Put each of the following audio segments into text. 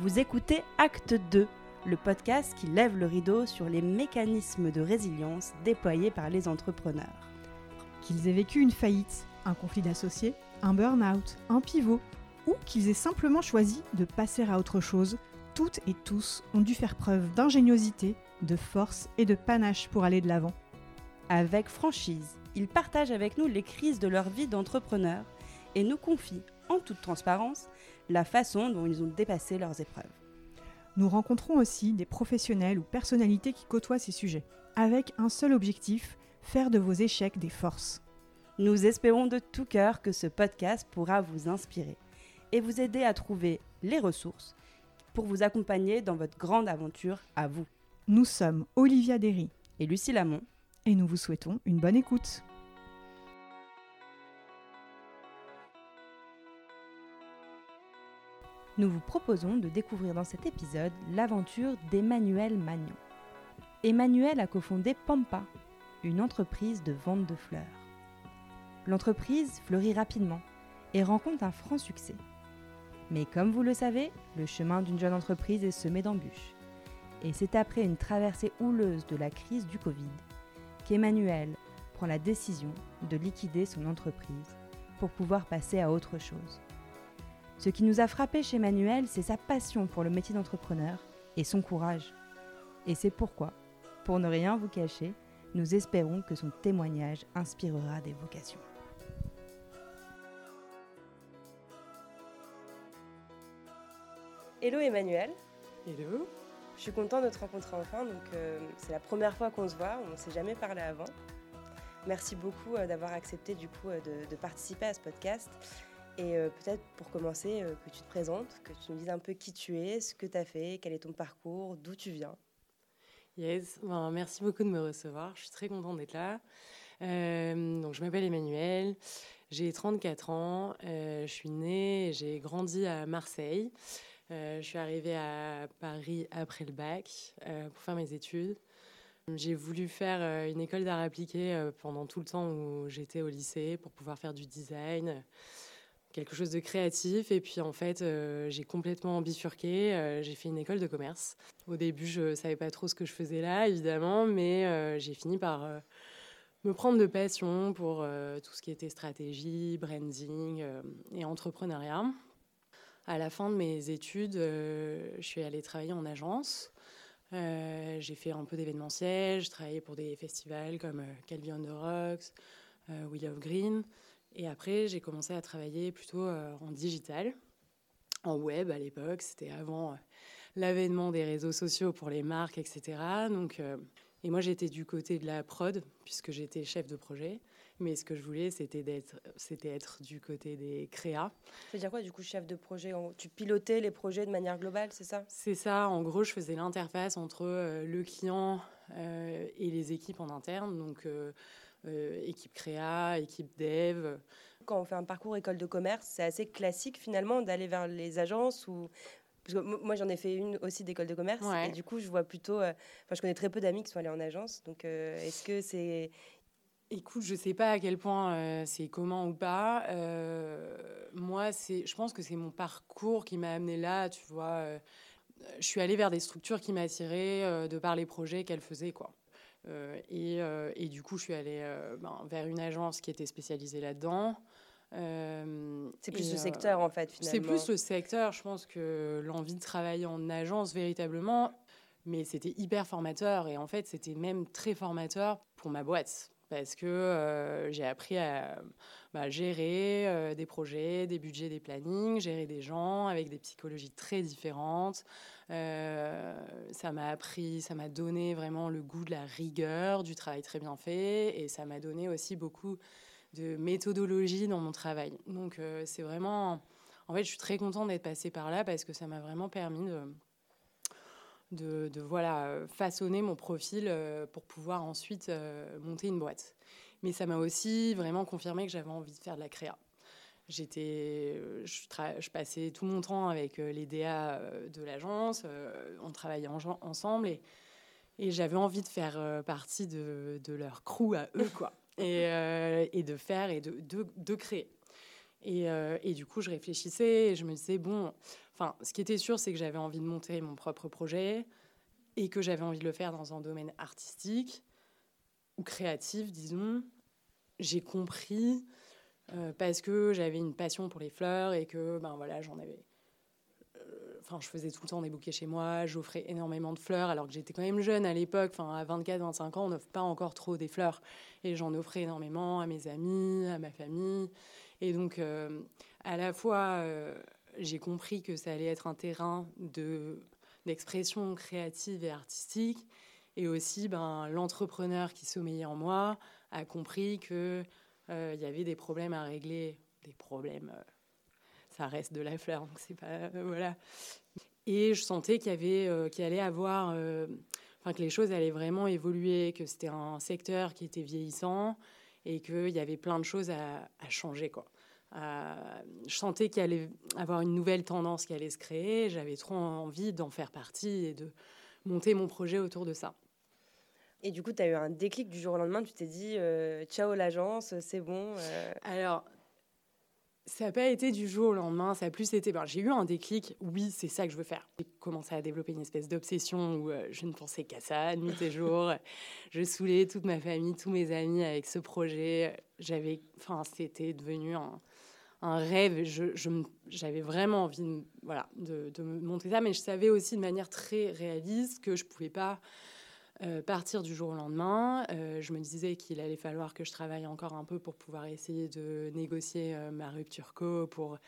Vous écoutez Acte 2, le podcast qui lève le rideau sur les mécanismes de résilience déployés par les entrepreneurs. Qu'ils aient vécu une faillite, un conflit d'associés, un burn-out, un pivot, ou qu'ils aient simplement choisi de passer à autre chose, toutes et tous ont dû faire preuve d'ingéniosité, de force et de panache pour aller de l'avant. Avec franchise, ils partagent avec nous les crises de leur vie d'entrepreneur et nous confient, en toute transparence, la façon dont ils ont dépassé leurs épreuves. Nous rencontrons aussi des professionnels ou personnalités qui côtoient ces sujets, avec un seul objectif, faire de vos échecs des forces. Nous espérons de tout cœur que ce podcast pourra vous inspirer et vous aider à trouver les ressources pour vous accompagner dans votre grande aventure à vous. Nous sommes Olivia Derry Et Lucie Lamont. et nous vous souhaitons une bonne écoute. Nous vous proposons de découvrir dans cet épisode l'aventure d'Emmanuel Magnon. Emmanuel a cofondé Pampa, une entreprise de vente de fleurs. L'entreprise fleurit rapidement et rencontre un franc succès. Mais comme vous le savez, le chemin d'une jeune entreprise est semé d'embûches. Et c'est après une traversée houleuse de la crise du Covid qu'Emmanuel prend la décision de liquider son entreprise pour pouvoir passer à autre chose. Ce qui nous a frappé chez Emmanuel, c'est sa passion pour le métier d'entrepreneur et son courage. Et c'est pourquoi, pour ne rien vous cacher, nous espérons que son témoignage inspirera des vocations. Hello Emmanuel, Hello. je suis contente de te rencontrer enfin, donc euh, c'est la première fois qu'on se voit, on ne s'est jamais parlé avant. Merci beaucoup euh, d'avoir accepté du coup euh, de, de participer à ce podcast. Et euh, peut-être pour commencer, euh, que tu te présentes, que tu nous dises un peu qui tu es, ce que tu as fait, quel est ton parcours, d'où tu viens. Yes, ben, merci beaucoup de me recevoir. Je suis très contente d'être là. Euh, donc, je m'appelle Emmanuel, j'ai 34 ans, je suis née et j'ai grandi à Marseille. Je suis arrivée à Paris après le bac pour faire mes études. J'ai voulu faire une école d'art appliqué pendant tout le temps où j'étais au lycée pour pouvoir faire du design, quelque chose de créatif. Et puis en fait, euh, j'ai complètement bifurqué. Euh, j'ai fait une école de commerce. Au début, je savais pas trop ce que je faisais là, évidemment, mais euh, j'ai fini par me prendre de passion pour tout ce qui était stratégie, branding et entrepreneuriat. À la fin de mes études, je suis allée travailler en agence. J'ai fait un peu d'événementiel, je travaillais pour des festivals comme Calvi on the Rocks, Love Green. Et après, j'ai commencé à travailler plutôt euh, en digital, en web à l'époque. C'était avant euh, l'avènement des réseaux sociaux pour les marques, etc. Donc, euh, et moi, j'étais du côté de la prod, puisque j'étais chef de projet. Mais ce que je voulais, c'était d'être, c'était être du côté des créas. Ça veut dire quoi du coup chef de projet? Tu pilotais les projets de manière globale, c'est ça? C'est ça, en gros, je faisais l'interface entre le client euh, et les équipes en interne, donc euh, euh, équipe créa, équipe dev. Quand on fait un parcours école de commerce, c'est assez classique finalement d'aller vers les agences ou parce que mo- moi j'en ai fait une aussi d'école de commerce Ouais. et du coup je vois plutôt euh, enfin je connais très peu d'amis qui sont allés en agence donc euh, est-ce que c'est Écoute, je sais pas à quel point euh, c'est commun ou pas. Moi, c'est, je pense que c'est mon parcours qui m'a amené là. Tu vois, je suis allée vers des structures qui m'attiraient de par les projets qu'elles faisaient, quoi. Euh, et, euh, et du coup, je suis allée euh, ben, vers une agence qui était spécialisée là-dedans. Euh, c'est plus euh, secteur en fait finalement C'est plus le secteur. Je pense que l'envie de travailler en agence véritablement, mais c'était hyper formateur et en fait c'était même très formateur pour ma boîte parce que euh, j'ai appris à bah, gérer euh, des projets, des budgets, des plannings, gérer des gens avec des psychologies très différentes. Euh, ça m'a appris, ça m'a donné vraiment le goût de la rigueur, du travail très bien fait et ça m'a donné aussi beaucoup de méthodologie dans mon travail. Donc c'est vraiment en fait, je suis très contente d'être passée par là parce que ça m'a vraiment permis de, de, de, voilà, euh, façonner mon profil euh, pour pouvoir ensuite euh, monter une boîte. Mais ça m'a aussi vraiment confirmé que j'avais envie de faire de la créa. J'étais, je, passais tout mon temps avec les DA de l'agence, on travaillait en- ensemble et, et j'avais envie de faire partie de, de leur crew à eux, quoi. Et, euh, et de faire et de, de, de créer. Et, et, du coup, je réfléchissais et je me disais, bon, enfin, ce qui était sûr, c'est que j'avais envie de monter mon propre projet et que j'avais envie de le faire dans un domaine artistique ou créatif, disons. J'ai compris parce que j'avais une passion pour les fleurs et que ben voilà j'en avais enfin, je faisais tout le temps des bouquets chez moi, j'offrais énormément de fleurs, alors que j'étais quand même jeune à l'époque, enfin, à 24, 25 ans, on n'offre pas encore trop des fleurs. Et j'en offrais énormément à mes amis, à ma famille. Et donc, euh, à la fois, euh, j'ai compris que ça allait être un terrain de, d'expression créative et artistique. Et aussi, ben, l'entrepreneur qui sommeillait en moi a compris qu'il euh, y avait des problèmes à régler, des problèmes ça reste de la fleur, donc c'est pas euh, voilà. Et je sentais qu'il y avait, euh, qu'il allait avoir, euh, enfin que les choses allaient vraiment évoluer, que c'était un secteur qui était vieillissant et qu'il y avait plein de choses à, changer quoi. Je sentais qu'il allait avoir une nouvelle tendance qui allait se créer. J'avais trop envie d'en faire partie et de monter mon projet autour de ça. Et du coup, tu as eu un déclic du jour au lendemain. Tu t'es dit, ciao l'agence, c'est bon. Alors, ça n'a pas été du jour au lendemain, ça a plus été. Ben, j'ai eu un déclic, oui, c'est ça que je veux faire. J'ai commencé à développer une espèce d'obsession où euh, je ne pensais qu'à ça, nuit et jour. je saoulais toute ma famille, tous mes amis avec ce projet. J'avais, enfin, c'était devenu un, un rêve. J'avais vraiment envie de, voilà, de, de, monter ça, mais je savais aussi de manière très réaliste que je ne pouvais pas euh, partir du jour au lendemain. Euh, je me disais qu'il allait falloir que je travaille encore un peu pour pouvoir essayer de négocier euh, ma rupture co, pour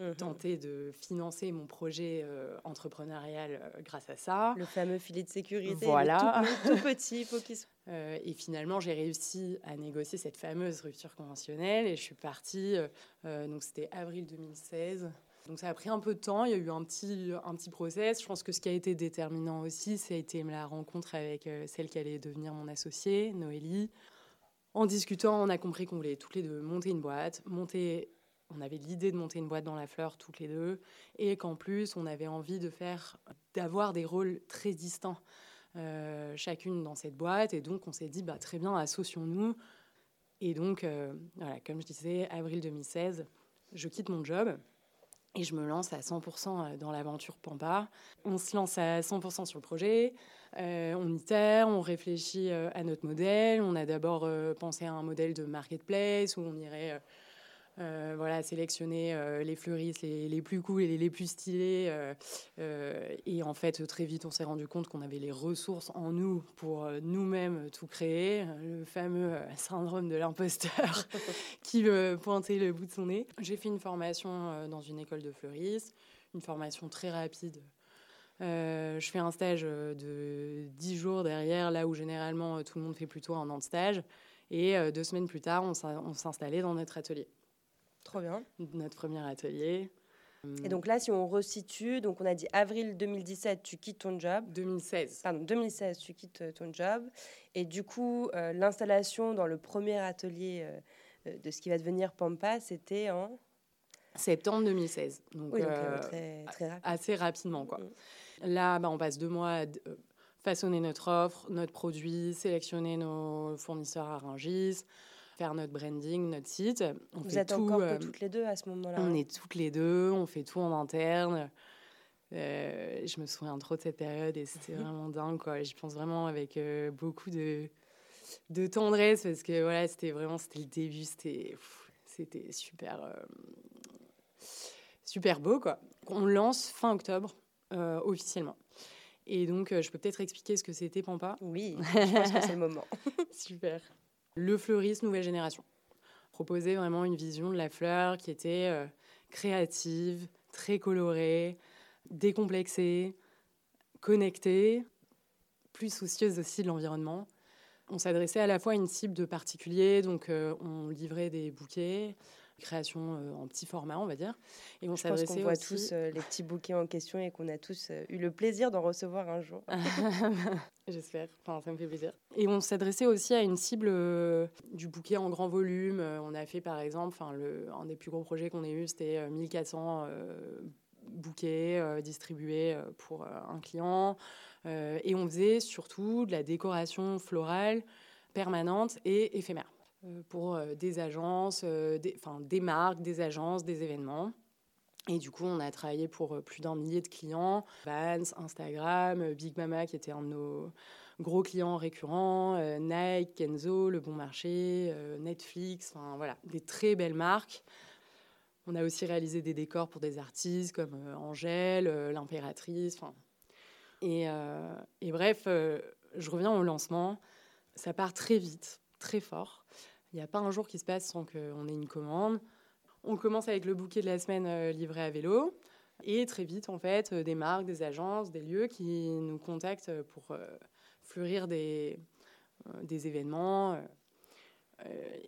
mhm. tenter de financer mon projet entrepreneurial grâce à ça. Le fameux filet de sécurité. Voilà. Tout, petit, faut qu'il et finalement, j'ai réussi à négocier cette fameuse rupture conventionnelle et je suis partie, donc c'était avril 2016. Donc ça a pris un peu de temps, il y a eu un petit, un petit process. Je pense que ce qui a été déterminant aussi, ça a été la rencontre avec euh, celle qui allait devenir mon associée, Noélie. En discutant, on a compris qu'on voulait toutes les deux monter une boîte, monter on avait l'idée de monter une boîte dans la fleur toutes les deux et qu'en plus on avait envie de faire d'avoir des rôles très distincts euh, chacune dans cette boîte et donc on s'est dit bah très bien associons-nous et donc euh, voilà comme je disais avril 2016 je quitte mon job et je me lance à 100% euh, dans l'aventure Pampa. On se lance à 100% sur le projet, euh, on itère, on réfléchit euh, à notre modèle. On a d'abord pensé à un modèle de marketplace où on irait euh, voilà, sélectionner euh, les fleuristes les, plus cool et les, plus stylés. Euh, et en fait, très vite, on s'est rendu compte qu'on avait les ressources en nous pour nous-mêmes tout créer. Le fameux syndrome de l'imposteur qui veut pointer le bout de son nez. J'ai fait une formation dans une école de fleuristes, une formation très rapide. je fais un stage de 10 jours derrière, là où généralement tout le monde fait plutôt un an de stage. Et deux semaines plus tard, on s'installait dans notre atelier. Trop bien. Notre premier atelier. Et donc là, si on resitue, donc on a dit avril 2017, tu quittes ton job. 2016. Pardon, 2016, tu quittes euh, ton job. Et du coup, euh, l'installation dans le premier atelier euh, de ce qui va devenir Pampa, c'était en septembre 2016. Donc, oui, donc très, très rapide. assez rapidement. Quoi. Mm. Là, bah, on passe deux mois à façonner notre offre, notre produit, sélectionner nos fournisseurs à Rungis, faire notre branding, notre site. On Vous êtes encore euh, toutes les deux à ce moment-là On est toutes les deux, on fait tout en interne. Euh, je me souviens trop de cette période et c'était vraiment dingue. Quoi. J'y pense vraiment avec euh, beaucoup de, de tendresse parce que voilà, c'était vraiment c'était le début, c'était, c'était super, super beau. Quoi. On lance fin octobre officiellement. Et donc, je peux peut-être expliquer ce que c'était Pampa? Oui, je pense que c'est le moment. super le fleuriste nouvelle génération. Proposer vraiment une vision de la fleur qui était euh, créative, très colorée, décomplexée, connectée, plus soucieuse aussi de l'environnement. On s'adressait à la fois à une cible de particuliers, donc euh, on livrait des bouquets, création euh, en petit format, on va dire. Et on s'adressait qu'on voit tous euh, les petits bouquets en question et qu'on a tous euh, eu le plaisir d'en recevoir un jour. J'espère, enfin, ça me fait plaisir. Et on s'adressait aussi à une cible du bouquet en grand volume. On a fait par exemple, enfin, le, un des plus gros projets qu'on ait eu, c'était 1400 bouquets distribués pour un client. et on faisait surtout de la décoration florale permanente et éphémère. Pour des agences, des, enfin, des marques, des agences, des événements. Et du coup, on a travaillé pour plus d'un millier de clients. Vans, Instagram, Big Mama, qui était un de nos gros clients récurrents, Nike, Kenzo, Le Bon Marché, Netflix, enfin voilà, des très belles marques. On a aussi réalisé des décors pour des artistes comme Angèle, l'impératrice, euh, et, bref, euh, je reviens au lancement. Ça part très vite, très fort. Il n'y a pas un jour qui se passe sans qu'on ait une commande. On commence avec le bouquet de la semaine euh, livré à vélo. Et très vite, en fait, des marques, des agences, des lieux qui nous contactent pour fleurir des, événements.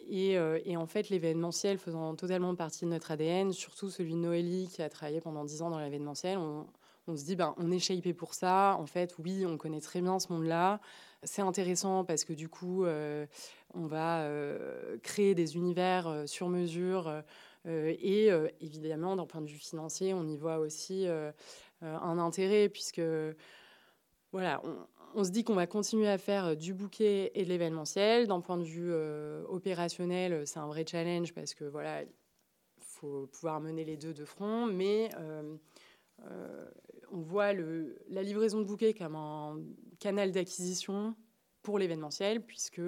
Et, en fait, l'événementiel faisant totalement partie de notre ADN, surtout celui de Noélie qui a travaillé pendant 10 ans dans l'événementiel, on, on se dit, ben, on est shapé pour ça. En fait, oui, on connaît très bien ce monde-là. C'est intéressant parce que du coup, euh, on va euh, créer des univers euh, sur mesure. et évidemment, d'un point de vue financier, on y voit aussi un intérêt puisque, voilà, on, se dit qu'on va continuer à faire du bouquet et de l'événementiel. D'un point de vue opérationnel, c'est un vrai challenge parce que, voilà, il faut pouvoir mener les deux de front. Mais on voit la livraison de bouquets comme un canal d'acquisition pour l'événementiel, puisque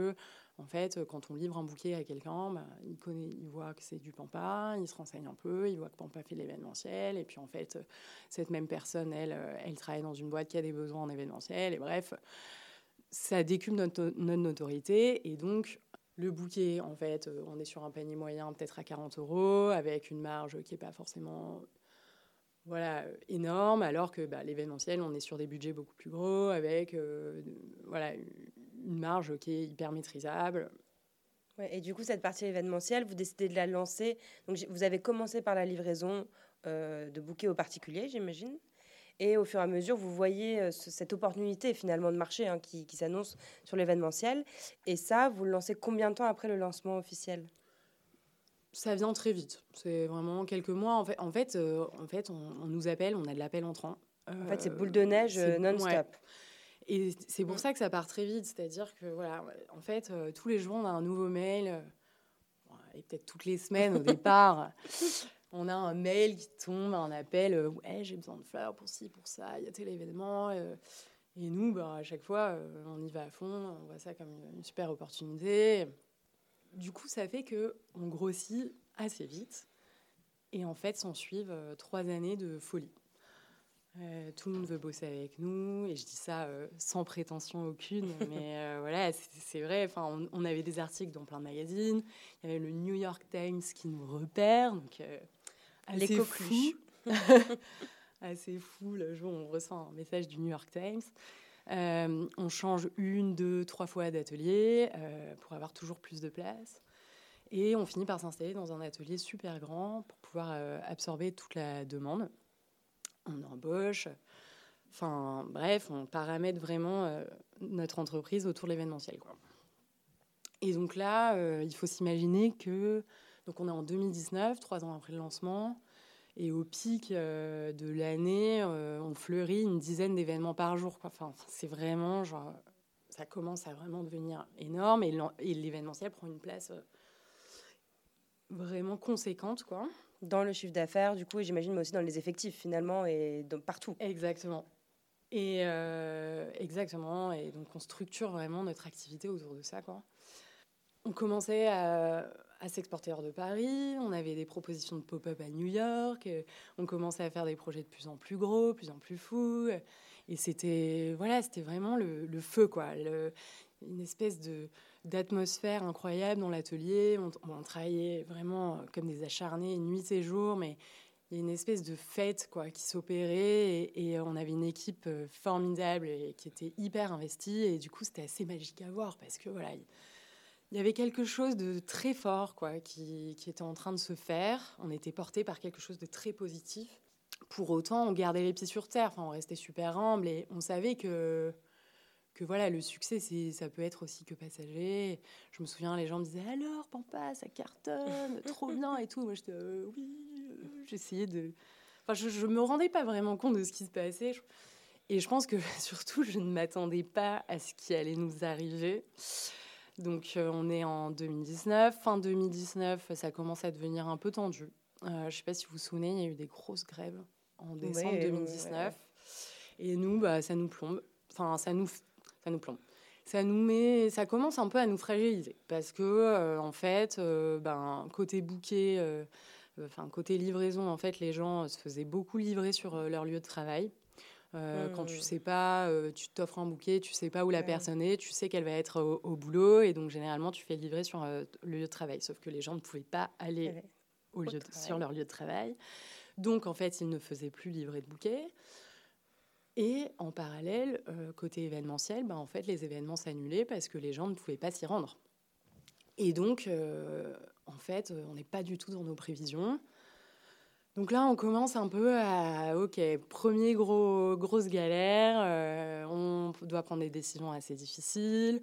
en fait, quand on livre un bouquet à quelqu'un, bah, il, connaît, il voit que c'est du Pampa, il se renseigne un peu, il voit que Pampa fait l'événementiel, et puis en fait, cette même personne, elle, elle travaille dans une boîte qui a des besoins en événementiel, et bref, ça décupe notre, notre notoriété, et donc le bouquet, en fait, on est sur un panier moyen peut-être à 40 euros, avec une marge qui n'est pas forcément voilà, énorme, alors que bah, l'événementiel, on est sur des budgets beaucoup plus gros, avec euh, voilà, une marge qui est hyper maîtrisable. et du coup, cette partie événementielle, vous décidez de la lancer. Donc, vous avez commencé par la livraison euh, de bouquets aux particuliers, j'imagine. Et au fur et à mesure, vous voyez euh, cette opportunité finalement de marché hein, qui, qui s'annonce sur l'événementiel. Et ça, vous le lancez combien de temps après le lancement officiel? Ça vient très vite. C'est vraiment quelques mois. En fait, en fait, euh, en fait on, nous appelle, on a de l'appel entrant. en fait, c'est boule de neige euh, non-stop. Et c'est pour ça que ça part très vite. C'est-à-dire que, voilà, en fait, euh, tous les jours, on a un nouveau mail. et peut-être toutes les semaines au départ. on a un mail qui tombe, un appel. ouais, j'ai besoin de fleurs pour ci, pour ça. Il y a tel événement. et nous, bah, à chaque fois, on y va à fond. On voit ça comme une super opportunité du coup, ça fait que on grossit assez vite. Et en fait, s'en suivent euh, trois années de folie. Euh, tout le monde veut bosser avec nous, et je dis ça euh, sans prétention aucune, mais voilà, c'est vrai. Enfin, on, avait des articles dans plein de magazines. Il y avait le New York Times qui nous repère, donc assez fou. assez fou le jour où on reçoit un message du New York Times. Euh, on change une, deux, trois fois d'atelier euh, pour avoir toujours plus de place. Et on finit par s'installer dans un atelier super grand pour pouvoir euh, absorber toute la demande. On embauche. Enfin, bref, on paramètre vraiment notre entreprise autour de l'événementiel. Et donc là, il faut s'imaginer que. Donc on est en 2019, trois ans après le lancement. Et au pic euh, de l'année, euh, on fleurit une dizaine d'événements par jour. Quoi. Enfin, c'est vraiment genre, ça commence à vraiment devenir énorme et l'événementiel prend une place euh, vraiment conséquente, quoi. Dans le chiffre d'affaires, du coup, et j'imagine, mais aussi dans les effectifs finalement et partout. Exactement. Et exactement. Et donc, on structure vraiment notre activité autour de ça, quoi. On commençait à, à s'exporter hors de Paris, on avait des propositions de pop-up à New York, euh, on commençait à faire des projets de plus en plus gros, plus en plus fous, et c'était voilà, c'était vraiment le, feu quoi, une espèce de d'atmosphère incroyable dans l'atelier. On, travaillait vraiment comme des acharnés, nuit et jour, mais il y a une espèce de fête quoi qui s'opérait et, on avait une équipe euh, formidable et qui était hyper investie et du coup c'était assez magique à voir parce que voilà il y avait quelque chose de très fort quoi, qui, était en train de se faire. On était porté par quelque chose de très positif. Pour autant, on gardait les pieds sur terre. Enfin, on restait super humble et on savait que, que voilà, le succès, ça peut être aussi que passager. Je me souviens, les gens me disaient alors, Pampa, ça cartonne, trop bien et tout. Moi, j'étais euh, oui, euh, j'essayais de. Enfin, je, me rendais pas vraiment compte de ce qui se passait. Et je pense que surtout, je ne m'attendais pas à ce qui allait nous arriver. Donc on est en 2019. Fin 2019, ça commence à devenir un peu tendu. je ne sais pas si vous vous souvenez, il y a eu des grosses grèves en décembre 2019. Et nous, bah, ça nous plombe. Enfin, ça nous, ça nous plombe. Ça nous met, ça commence un peu à nous fragiliser parce que en fait, ben côté bouquet, enfin côté livraison, en fait, les gens se faisaient beaucoup livrer sur leur lieu de travail. Euh, quand tu mmh. sais pas, euh, tu t'offres un bouquet, tu sais pas où la personne est, tu sais qu'elle va être au, boulot, et donc généralement tu fais livrer sur euh, le lieu de travail. Sauf que les gens ne pouvaient pas aller au lieu sur leur lieu de travail. Donc en fait, ils ne faisaient plus livrer de bouquets. Et en parallèle, côté événementiel, ben, en fait, les événements s'annulaient parce que les gens ne pouvaient pas s'y rendre. Et donc, en fait, on n'est pas du tout dans nos prévisions. Donc là, on commence un peu à, ok, premier gros, grosse galère, euh, on doit prendre des décisions assez difficiles,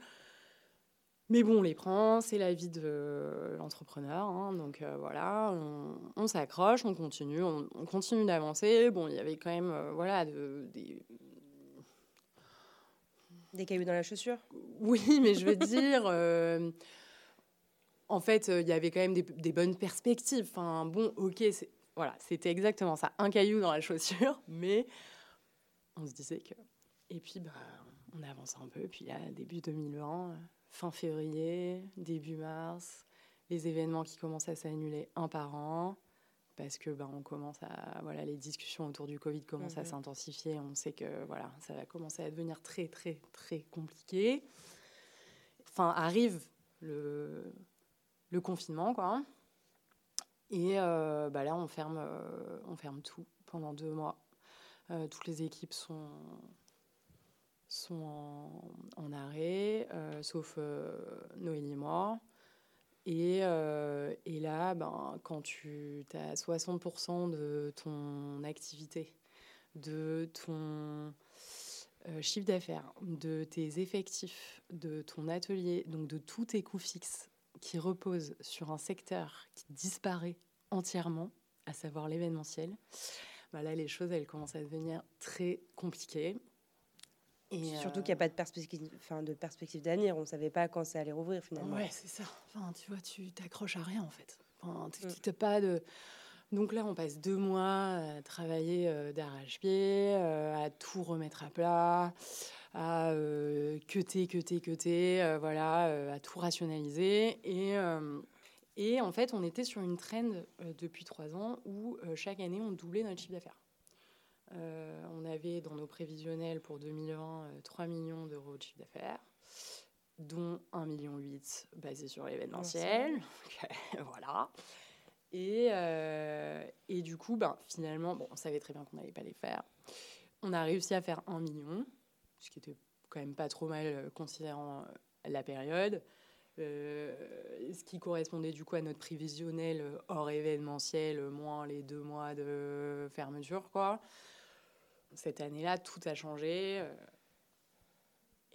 mais bon, on les prend, c'est la vie de l'entrepreneur, hein. donc euh, voilà, on, s'accroche, on continue, on, continue d'avancer. Bon, il y avait quand même, euh, voilà, des... Des cailloux dans la chaussure? Oui, mais je veux dire en fait, il y avait quand même des, des bonnes perspectives. Enfin, bon, ok, voilà, c'était exactement ça. Un caillou dans la chaussure, mais on se disait que. Et puis, bah, on avance un peu. Puis là, début 2020, fin février, début mars, les événements qui commencent à s'annuler un par an. Parce que ben, on commence à voilà les discussions autour du Covid commencent à mhm. s'intensifier. On sait que voilà ça va commencer à devenir très très très compliqué. Enfin arrive le, le confinement quoi. Et euh, bah là, on ferme, euh, on ferme tout pendant deux mois. Euh, toutes les équipes sont, sont en, arrêt, sauf Noélie et moi. Et, et là, ben, quand tu as 60% de ton activité, de ton chiffre d'affaires, de tes effectifs, de ton atelier, donc de tous tes coûts fixes qui repose sur un secteur qui disparaît entièrement, à savoir l'événementiel, bah là, les choses, elles commencent à devenir très compliquées. Et Surtout qu'il n'y a pas de perspective, enfin, de perspective d'avenir. On ne savait pas quand ça allait rouvrir finalement. Ouais, c'est ça. Enfin, tu vois, tu t'accroches à rien en fait. Enfin, mm. pas de. Donc là, on passe deux mois à travailler euh, d'arrache-pied, euh, à tout remettre à plat, à euh, queuter, queuter, queuter, euh, voilà, euh, à tout rationaliser. Et, et en fait, on était sur une trend depuis trois ans où chaque année, on doublait notre chiffre d'affaires. on avait dans nos prévisionnels pour 2020 3 millions d'euros de chiffre d'affaires, dont 1,8 million basé sur l'événementiel. voilà. Et, et, du coup, ben, finalement, bon, on savait très bien qu'on n'allait pas les faire. On a réussi à faire 1 million ce qui était quand même pas trop mal euh, considérant euh, la période. Euh, ce qui correspondait du coup à notre prévisionnel hors événementiel, moins les deux mois de fermeture. Quoi. Cette année-là, tout a changé.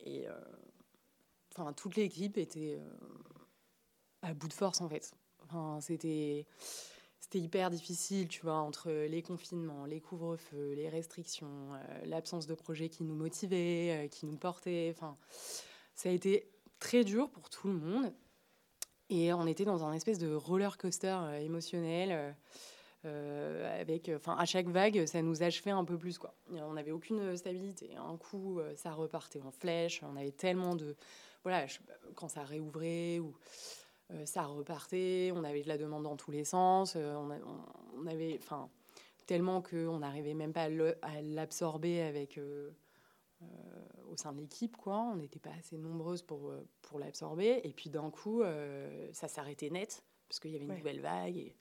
et enfin, toute l'équipe était à bout de force en fait. Enfin, c'était c'était hyper difficile, tu vois, entre les confinements, les couvre-feux, les restrictions, euh, l'absence de projets qui nous motivaient, euh, qui nous portaient. Enfin, ça a été très dur pour tout le monde. Et on était dans un espèce de roller coaster euh, émotionnel. avec, enfin, à chaque vague, ça nous achevait un peu plus, quoi. On n'avait aucune stabilité. Un coup, ça repartait en flèche. On avait tellement de, voilà, quand ça réouvrait ou euh, ça repartait, on avait de la demande dans tous les sens, euh, on, avait, enfin, tellement qu'on n'arrivait même pas à l'absorber avec euh, au sein de l'équipe, quoi. On n'était pas assez nombreuses pour, pour l'absorber. Et puis d'un coup, ça s'arrêtait net, parce qu'il y avait une nouvelle vague. Et...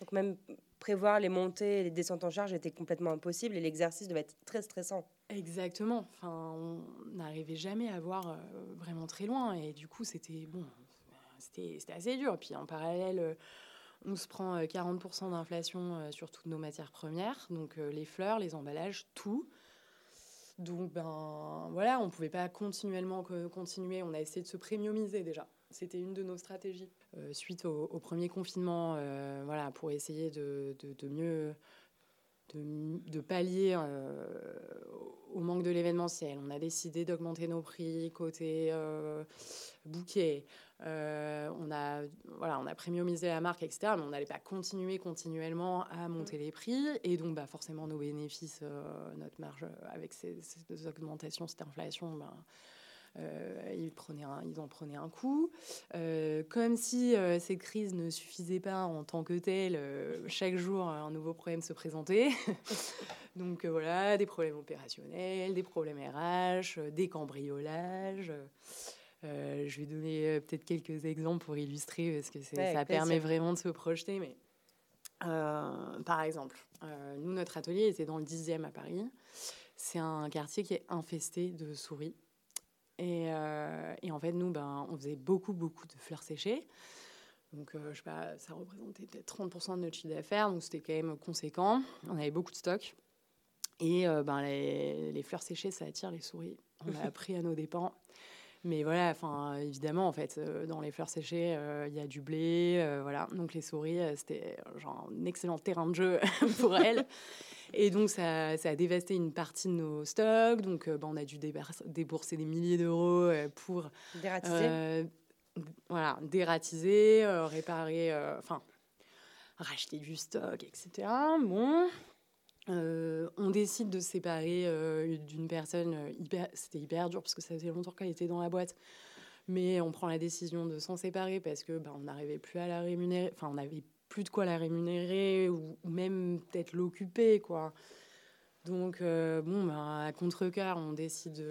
Donc même prévoir les montées et les descentes en charge était complètement impossible et l'exercice devait être très stressant. Exactement. Enfin, on n'arrivait jamais à voir vraiment très loin. Et du coup, c'était bon, c'était assez dur. Puis en parallèle, euh, on se prend 40% euh, d'inflation euh, sur toutes nos matières premières, donc les fleurs, les emballages, tout. Donc ben voilà, on pouvait pas continuellement continuer. On a essayé de se premiumiser déjà. C'était une de nos stratégies suite au, premier confinement, voilà, pour essayer de, de, mieux de, de pallier au manque de l'événementiel. On a décidé d'augmenter nos prix côté euh, bouquet. Euh, on, a, voilà, on a premiumisé la marque, etc. Mais on n'allait pas continuer continuellement à monter les prix. Et donc, bah, forcément, nos bénéfices, notre marge avec ces, augmentations, cette inflation, bah, euh, ils, prenaient ils en prenaient un coup. Euh, comme si euh, ces crises ne suffisaient pas en tant que telles, chaque jour un nouveau problème se présentait. Donc voilà, des problèmes opérationnels, des problèmes RH, des cambriolages. je vais donner peut-être quelques exemples pour illustrer, parce que ça permet vraiment de se projeter. Mais par exemple, nous, notre atelier était dans le 10e à Paris. C'est un quartier qui est infesté de souris. Euh, et, en fait, nous, ben, on faisait beaucoup, beaucoup de fleurs séchées. Donc, euh, je sais pas, ça représentait peut-être 30% de notre chiffre d'affaires, donc c'était quand même conséquent. On avait beaucoup de stock. Et euh, ben, les, les, fleurs séchées, ça attire les souris. On a appris à nos dépens. Mais voilà, enfin, évidemment, en fait, dans les fleurs séchées, il y a du blé, voilà. Donc les souris, c'était genre un excellent terrain de jeu pour elles. Et donc, ça, a dévasté une partie de nos stocks. Donc, euh, bah, on a dû débourser des milliers d'euros euh, pour. Dératiser. Euh, voilà, dératiser, réparer, enfin, racheter du stock, etc. Bon. on décide de se séparer d'une personne hyper. C'était hyper dur parce que ça faisait longtemps qu'elle était dans la boîte mais on prend la décision de s'en séparer parce que ben, on n'arrivait plus à la rémunérer. Enfin, on avait plus de quoi la rémunérer ou, même peut-être l'occuper, quoi. Donc, euh, bon, bah, à contre-cœur, on décide,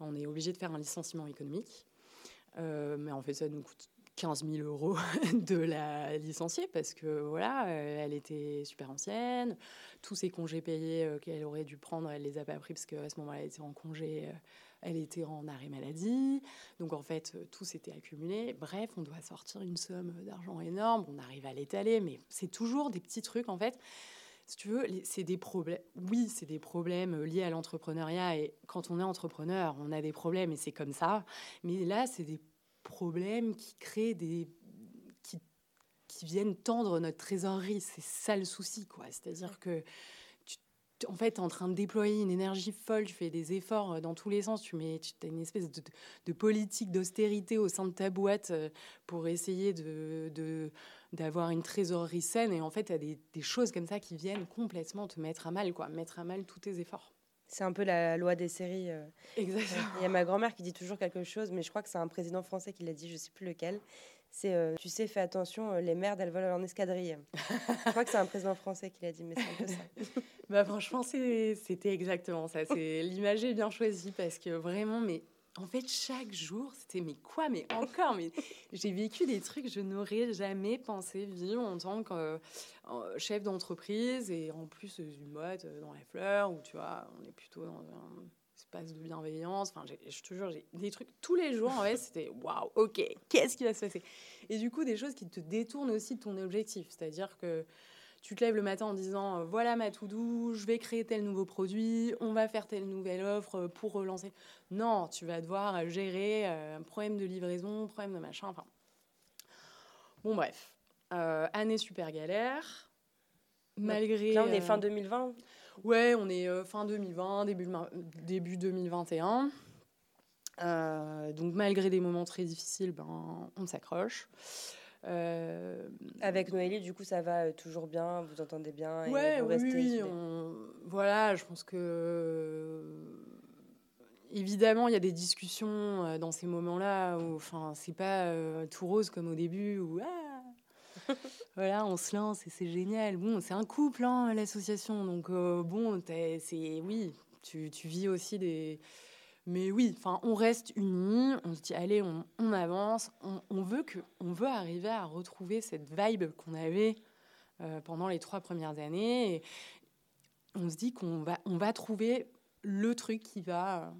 on est obligé de faire un licenciement économique. Euh, mais en fait, ça nous coûte 15 000 euros de la licencier parce que voilà, euh, elle était super ancienne. Tous ses congés payés qu'elle aurait dû prendre, elle les a pas pris parce qu'à ce moment-là, elle était en congé elle était en arrêt maladie. Donc en fait, euh, tout s'était accumulé. Bref, on doit sortir une somme d'argent énorme. On arrive à l'étaler, mais c'est toujours des petits trucs en fait. Si tu veux, c'est des problèmes. Oui, c'est des problèmes euh, liés à l'entrepreneuriat. Et quand on est entrepreneur, on a des problèmes et c'est comme ça. Mais là, c'est des problèmes qui créent des. qui, qui viennent tendre notre trésorerie. C'est ça le souci, quoi. C'est-à-dire que en fait, tu es en train de déployer une énergie folle, tu fais des efforts euh, dans tous les sens, tu mets, tu as une espèce de, politique d'austérité au sein de ta boîte euh, pour essayer de, d'avoir une trésorerie saine. Et en fait, tu as des, choses comme ça qui viennent complètement te mettre à mal, quoi, mettre à mal tous tes efforts. C'est un peu la loi des séries. Euh. Exactement. Il y a ma grand-mère qui dit toujours quelque chose, mais je crois que c'est un président français qui l'a dit, je sais plus lequel. C'est, tu sais, fais attention, les merdes, elles volent en escadrille. je crois que c'est un président français qui l'a dit, mais c'est un peu ça. Bah, franchement, c'était exactement ça. L'image est bien choisie parce que vraiment, mais en fait, chaque jour, c'était mais quoi, mais encore, mais j'ai vécu des trucs que je n'aurais jamais pensé vivre en tant que euh, chef d'entreprise et en plus une boîte euh, dans la fleur où tu vois, on est plutôt dans un espace de bienveillance. Enfin, je te jure, j'ai des trucs tous les jours. En fait, c'était waouh, ok, qu'est-ce qui va se passer? Et du coup, des choses qui te détournent aussi de ton objectif, c'est-à-dire que tu te lèves le matin en disant euh, voilà ma tout doux, je vais créer tel nouveau produit, on va faire telle nouvelle offre pour relancer. Non, tu vas devoir gérer un euh, problème de livraison, problème de machin. Enfin, bon bref, euh, année super galère. Malgré. Là, on est fin 2020. Ouais, on est fin 2020, début, début 2021. donc malgré des moments très difficiles, ben, on s'accroche. Euh, Avec Noélie, du coup, ça va euh, toujours bien, vous entendez bien ouais, oui, oui, voilà, je pense que évidemment, il y a des discussions euh, dans ces moments-là où, enfin, c'est pas tout rose comme au début où ah, voilà, on se lance et c'est génial. Bon, c'est un couple, hein, l'association, donc bon, c'est oui, tu, vis aussi des mais oui, enfin, on reste unis, on se dit allez, on, avance, on, veut que, veut arriver à retrouver cette vibe qu'on avait euh, pendant les trois premières années. Et on se dit qu'on va, on va trouver le truc qui va euh,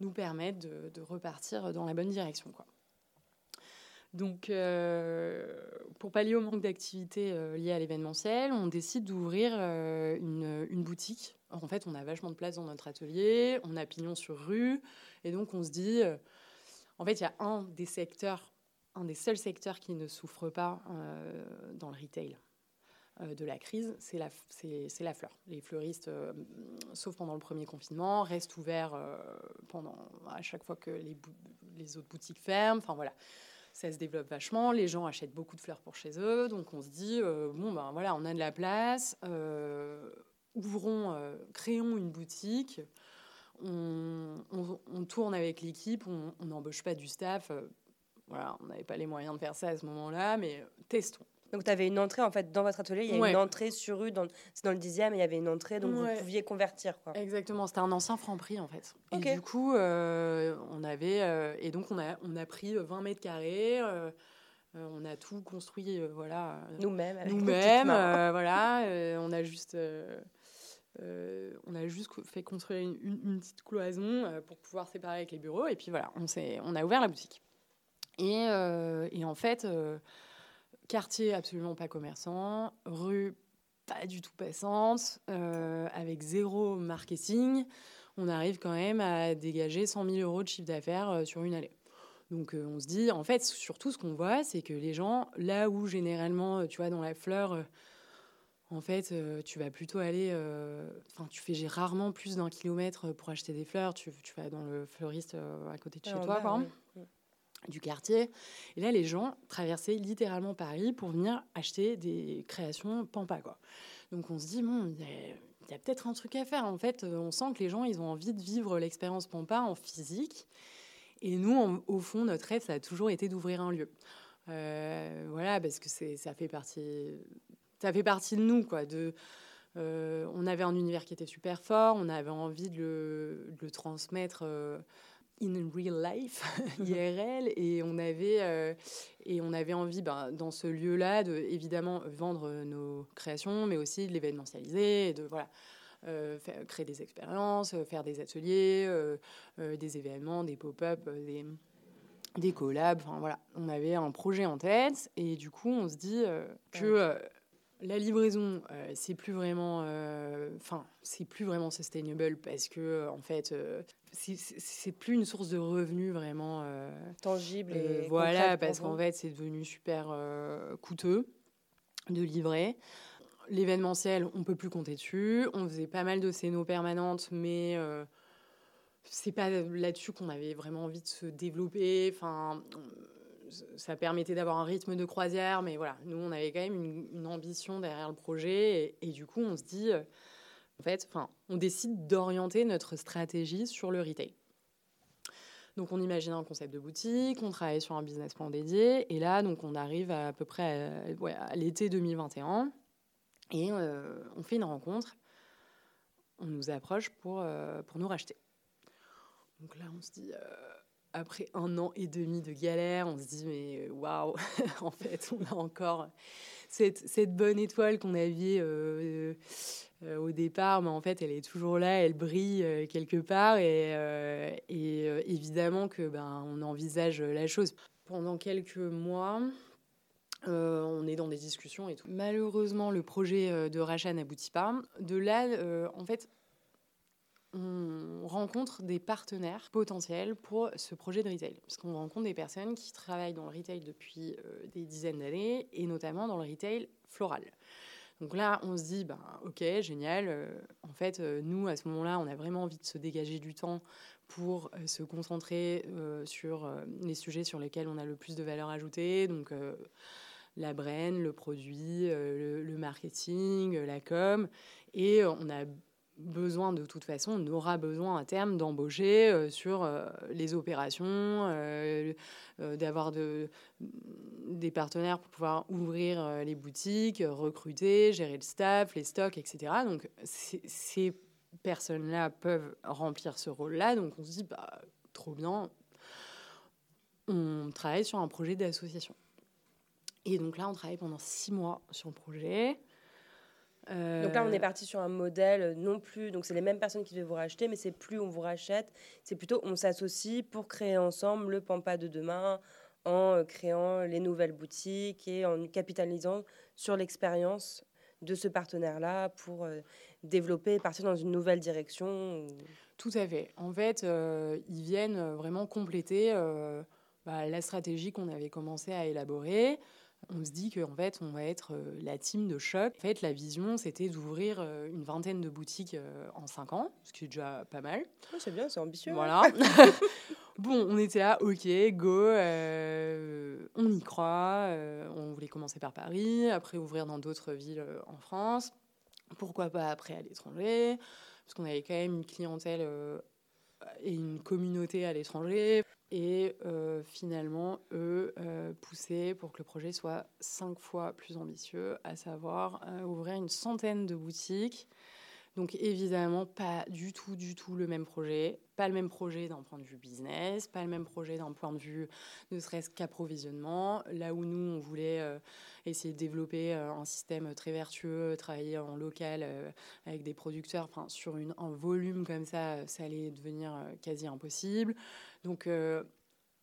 nous permettre de, repartir dans la bonne direction, quoi. Donc, euh, pour pallier au manque d'activité liée à l'événementiel, on décide d'ouvrir une, une, boutique en fait, on a vachement de place dans notre atelier, on a pignon sur rue, et donc on se dit, euh, en fait, il y a un des secteurs, un des seuls secteurs qui ne souffre pas euh, dans le retail. euh, de la crise, c'est la, fleur. Les fleuristes, euh, sauf pendant le premier confinement, restent ouverts euh, pendant, à chaque fois que les, les autres boutiques ferment. Enfin voilà, ça se développe vachement. Les gens achètent beaucoup de fleurs pour chez eux. Donc on se dit, bon ben voilà, on a de la place, ouvrons, créons une boutique. On, on, tourne avec l'équipe, on n'embauche pas du staff. voilà, on n'avait pas les moyens de faire ça à ce moment-là, mais testons. Donc, tu avais une entrée, en fait, dans votre atelier, il y a une entrée sur rue, dans, c'est dans le dixième, il y avait une entrée, donc vous pouviez convertir. Quoi. Exactement, c'était un ancien franc-prix, en fait. Et du coup, euh, on avait... Euh, et donc, on a, on a pris 20 mètres carrés, euh, on a tout construit, voilà... Nous-mêmes, Nous-mêmes, voilà. on a juste... on a juste fait construire une, une petite cloison pour pouvoir séparer avec les bureaux. Et puis voilà, on, on a ouvert la boutique. Et, et en fait, quartier absolument pas commerçant, rue pas du tout passante, euh, avec zéro marketing, on arrive quand même à dégager 100 000 euros de chiffre d'affaires euh, sur une année. Donc euh, on se dit, en fait, surtout ce qu'on voit, c'est que les gens, là où généralement, tu vois, dans la fleur, en fait, tu vas plutôt aller, enfin, tu fais rarement plus d'un kilomètre pour acheter des fleurs, tu, vas dans le fleuriste à côté de chez toi, par exemple du quartier. Et là, les gens traversaient littéralement Paris pour venir acheter des créations Pampa. Donc on se dit, bon, il y a, peut-être un truc à faire. En fait, on sent que les gens, ils ont envie de vivre l'expérience Pampa en physique. Et nous, au fond, notre rêve, ça a toujours été d'ouvrir un lieu. Euh, voilà, parce que ça fait partie, ça fait partie de nous, euh, on avait un univers qui était super fort, on avait envie de le, transmettre. Euh, in real life, IRL, et on avait, euh, et on avait envie, ben, dans ce lieu-là, de évidemment vendre nos créations, mais aussi de l'événementialiser, et de voilà, euh, faire, créer des expériences, euh, faire des ateliers, des événements, des pop-up, des, des collabs. Enfin voilà, on avait un projet en tête, et du coup, on se dit que la livraison, c'est plus vraiment, enfin, c'est plus vraiment sustainable parce que en fait, c'est plus une source de revenus vraiment euh, tangible et voilà parce qu'en fait c'est devenu super euh, coûteux de livrer. L'événementiel on peut plus compter dessus. On faisait pas mal de scénos permanentes mais euh, c'est pas là-dessus qu'on avait vraiment envie de se développer. Enfin ça permettait d'avoir un rythme de croisière mais voilà. Nous on avait quand même une, ambition derrière le projet et, et, du coup on se dit en fait, enfin, on décide d'orienter notre stratégie sur le retail. Donc on imagine un concept de boutique, on travaille sur un business plan dédié, et là donc on arrive à, peu près à, l'été 2021 et euh, on fait une rencontre. On nous approche pour, euh, pour nous racheter. Donc là on se dit, euh, après un an et demi de galère, on se dit mais waouh, en fait on a encore cette, bonne étoile qu'on avait euh, au départ, mais en fait, elle est toujours là, elle brille euh, quelque part, et, euh, évidemment que ben, on envisage la chose. Pendant quelques mois, on est dans des discussions et tout. Malheureusement, le projet de rachat n'aboutit pas. De là, en fait, on rencontre des partenaires potentiels pour ce projet de retail. Parce qu'on rencontre des personnes qui travaillent dans le retail depuis des dizaines d'années, et notamment dans le retail floral. Donc là, on se dit, ben, ok, génial. Euh, en fait, euh, nous, à ce moment-là, on a vraiment envie de se dégager du temps pour euh, se concentrer sur les sujets sur lesquels on a le plus de valeur ajoutée. Donc, la brain, le produit, le, le, marketing, la com. Et on a besoin de toute façon, on aura besoin à terme d'embaucher euh, sur euh, les opérations, euh, d'avoir de, des partenaires pour pouvoir ouvrir les boutiques, recruter, gérer le staff, les stocks, etc. Donc ces personnes-là peuvent remplir ce rôle-là. Donc on se dit, bah, trop bien, on travaille sur un projet d'association. Et donc là, on travaille pendant six mois sur le projet. Donc là, on est euh, parti sur un modèle non plus. Donc, c'est les mêmes personnes qui devaient vous racheter, mais c'est plus on vous rachète. C'est plutôt on s'associe pour créer ensemble le Pampa de demain en euh, créant les nouvelles boutiques et en capitalisant sur l'expérience de ce partenaire-là pour euh, développer et partir dans une nouvelle direction. Tout à fait. En fait, ils viennent vraiment compléter bah, la stratégie qu'on avait commencé à élaborer. On se dit qu'en fait, on va être la team de choc. En fait, la vision, c'était d'ouvrir une vingtaine de boutiques en cinq ans, ce qui est déjà pas mal. c'est bien, c'est ambitieux. Voilà. bon, on était là, ok, go, on y croit. on voulait commencer par Paris, après ouvrir dans d'autres villes en France. Pourquoi pas après à l'étranger? Parce qu'on avait quand même une clientèle et une communauté à l'étranger. Et euh, finalement, eux euh, poussaient pour que le projet soit cinq fois plus ambitieux, à savoir euh, ouvrir une centaine de boutiques. Donc évidemment, pas du tout, du tout le même projet. Pas le même projet d'un point de vue business, pas le même projet d'un point de vue ne serait-ce qu'approvisionnement. Là où nous, on voulait essayer de développer un système très vertueux, travailler en local avec des producteurs, enfin, sur un volume comme ça, ça allait devenir quasi impossible. Donc, euh,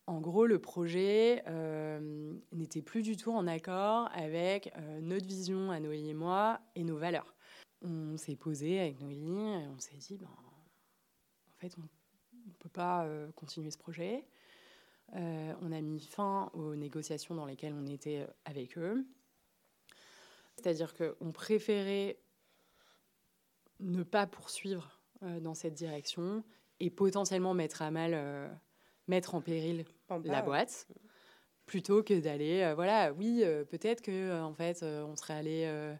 en gros, le projet euh, n'était plus du tout en accord avec euh, notre vision à Noélie et moi et nos valeurs. On s'est posé avec Noélie et on s'est dit, ben, en fait, on ne peut pas continuer ce projet. on a mis fin aux négociations dans lesquelles on était avec eux. C'est-à-dire qu'on préférait ne pas poursuivre dans cette direction et potentiellement mettre à mal mettre en péril la boîte plutôt que d'aller euh, voilà oui euh, peut-être que euh, en fait on serait allé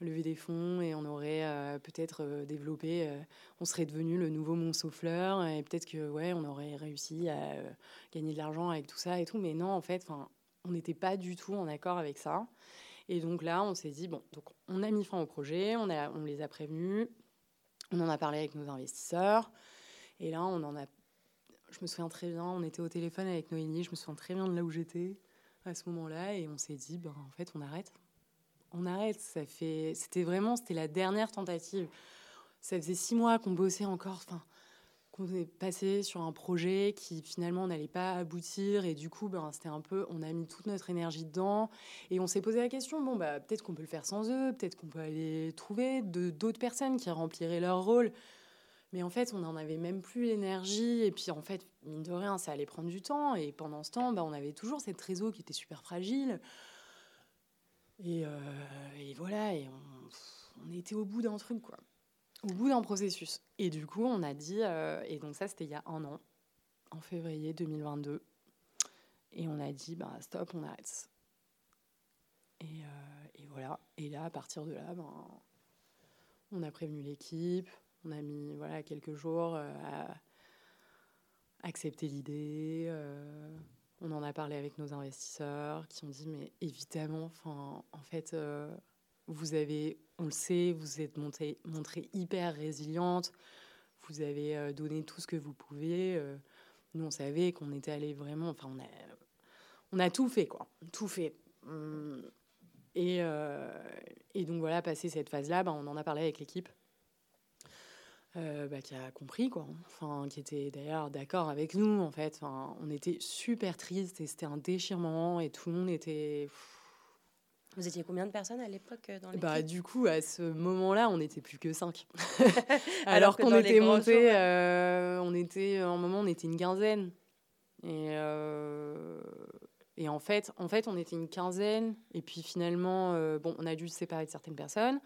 lever des fonds et on aurait peut-être développé on serait devenu le nouveau Montsouffleur et peut-être que ouais on aurait réussi à gagner de l'argent avec tout ça et tout. Mais non en fait enfin on n'était pas du tout en accord avec ça. Et donc là on s'est dit bon donc on a mis fin au projet on a on les a prévenus on en a parlé avec nos investisseurs. Et là on en a je me souviens très bien, on était au téléphone avec Noémie, je me souviens très bien de là où j'étais à ce moment-là, et on s'est dit, ben, en fait, on arrête. On arrête. Ça fait, c'était vraiment, c'était la dernière tentative. Ça faisait six mois qu'on bossait encore, enfin, qu'on est passé sur un projet qui finalement n'allait pas aboutir, et du coup, ben, c'était un peu, on a mis toute notre énergie dedans, et on s'est posé la question, bon, bah, peut-être qu'on peut le faire sans eux, peut-être qu'on peut aller trouver d'autres personnes qui rempliraient leur rôle. Mais en fait, on n'en avait même plus l'énergie. Et puis, en fait, mine de rien, ça allait prendre du temps. Et pendant ce temps, bah, on avait toujours cette réseau qui était super fragile. Et, euh, voilà, et on, était au bout d'un truc, quoi. Au bout d'un processus. Et du coup, on a dit, euh, et donc ça, c'était il y a un an, en février 2022. Et on a dit, bah, stop, on arrête. Et, euh, et, voilà. Et là, à partir de là, ben, on a prévenu l'équipe. On a mis voilà, quelques jours euh, à accepter l'idée. Euh, on en a parlé avec nos investisseurs qui ont dit mais évidemment, en fait, euh, vous avez, on le sait, vous êtes montré hyper résiliente. Vous avez donné tout ce que vous pouvez. nous, on savait qu'on était allé vraiment. Enfin, on a, on a tout fait, quoi. Tout fait. Hum, et, et donc voilà, passé cette phase-là, ben, on en a parlé avec l'équipe. Euh, bah, qui a compris, quoi. Enfin, qui était d'ailleurs d'accord avec nous, en fait. Enfin, on était super tristes et c'était un déchirement et tout le monde était. Vous étiez combien de personnes à l'époque euh, dans l'équipe? bah, Du coup, à ce moment-là, on n'était plus que 5. Alors, qu'on était monté, euh, on était, en un moment, on était une quinzaine. Et, et en, fait, en fait, on était une quinzaine. Et puis finalement, bon, on a dû se séparer de certaines personnes.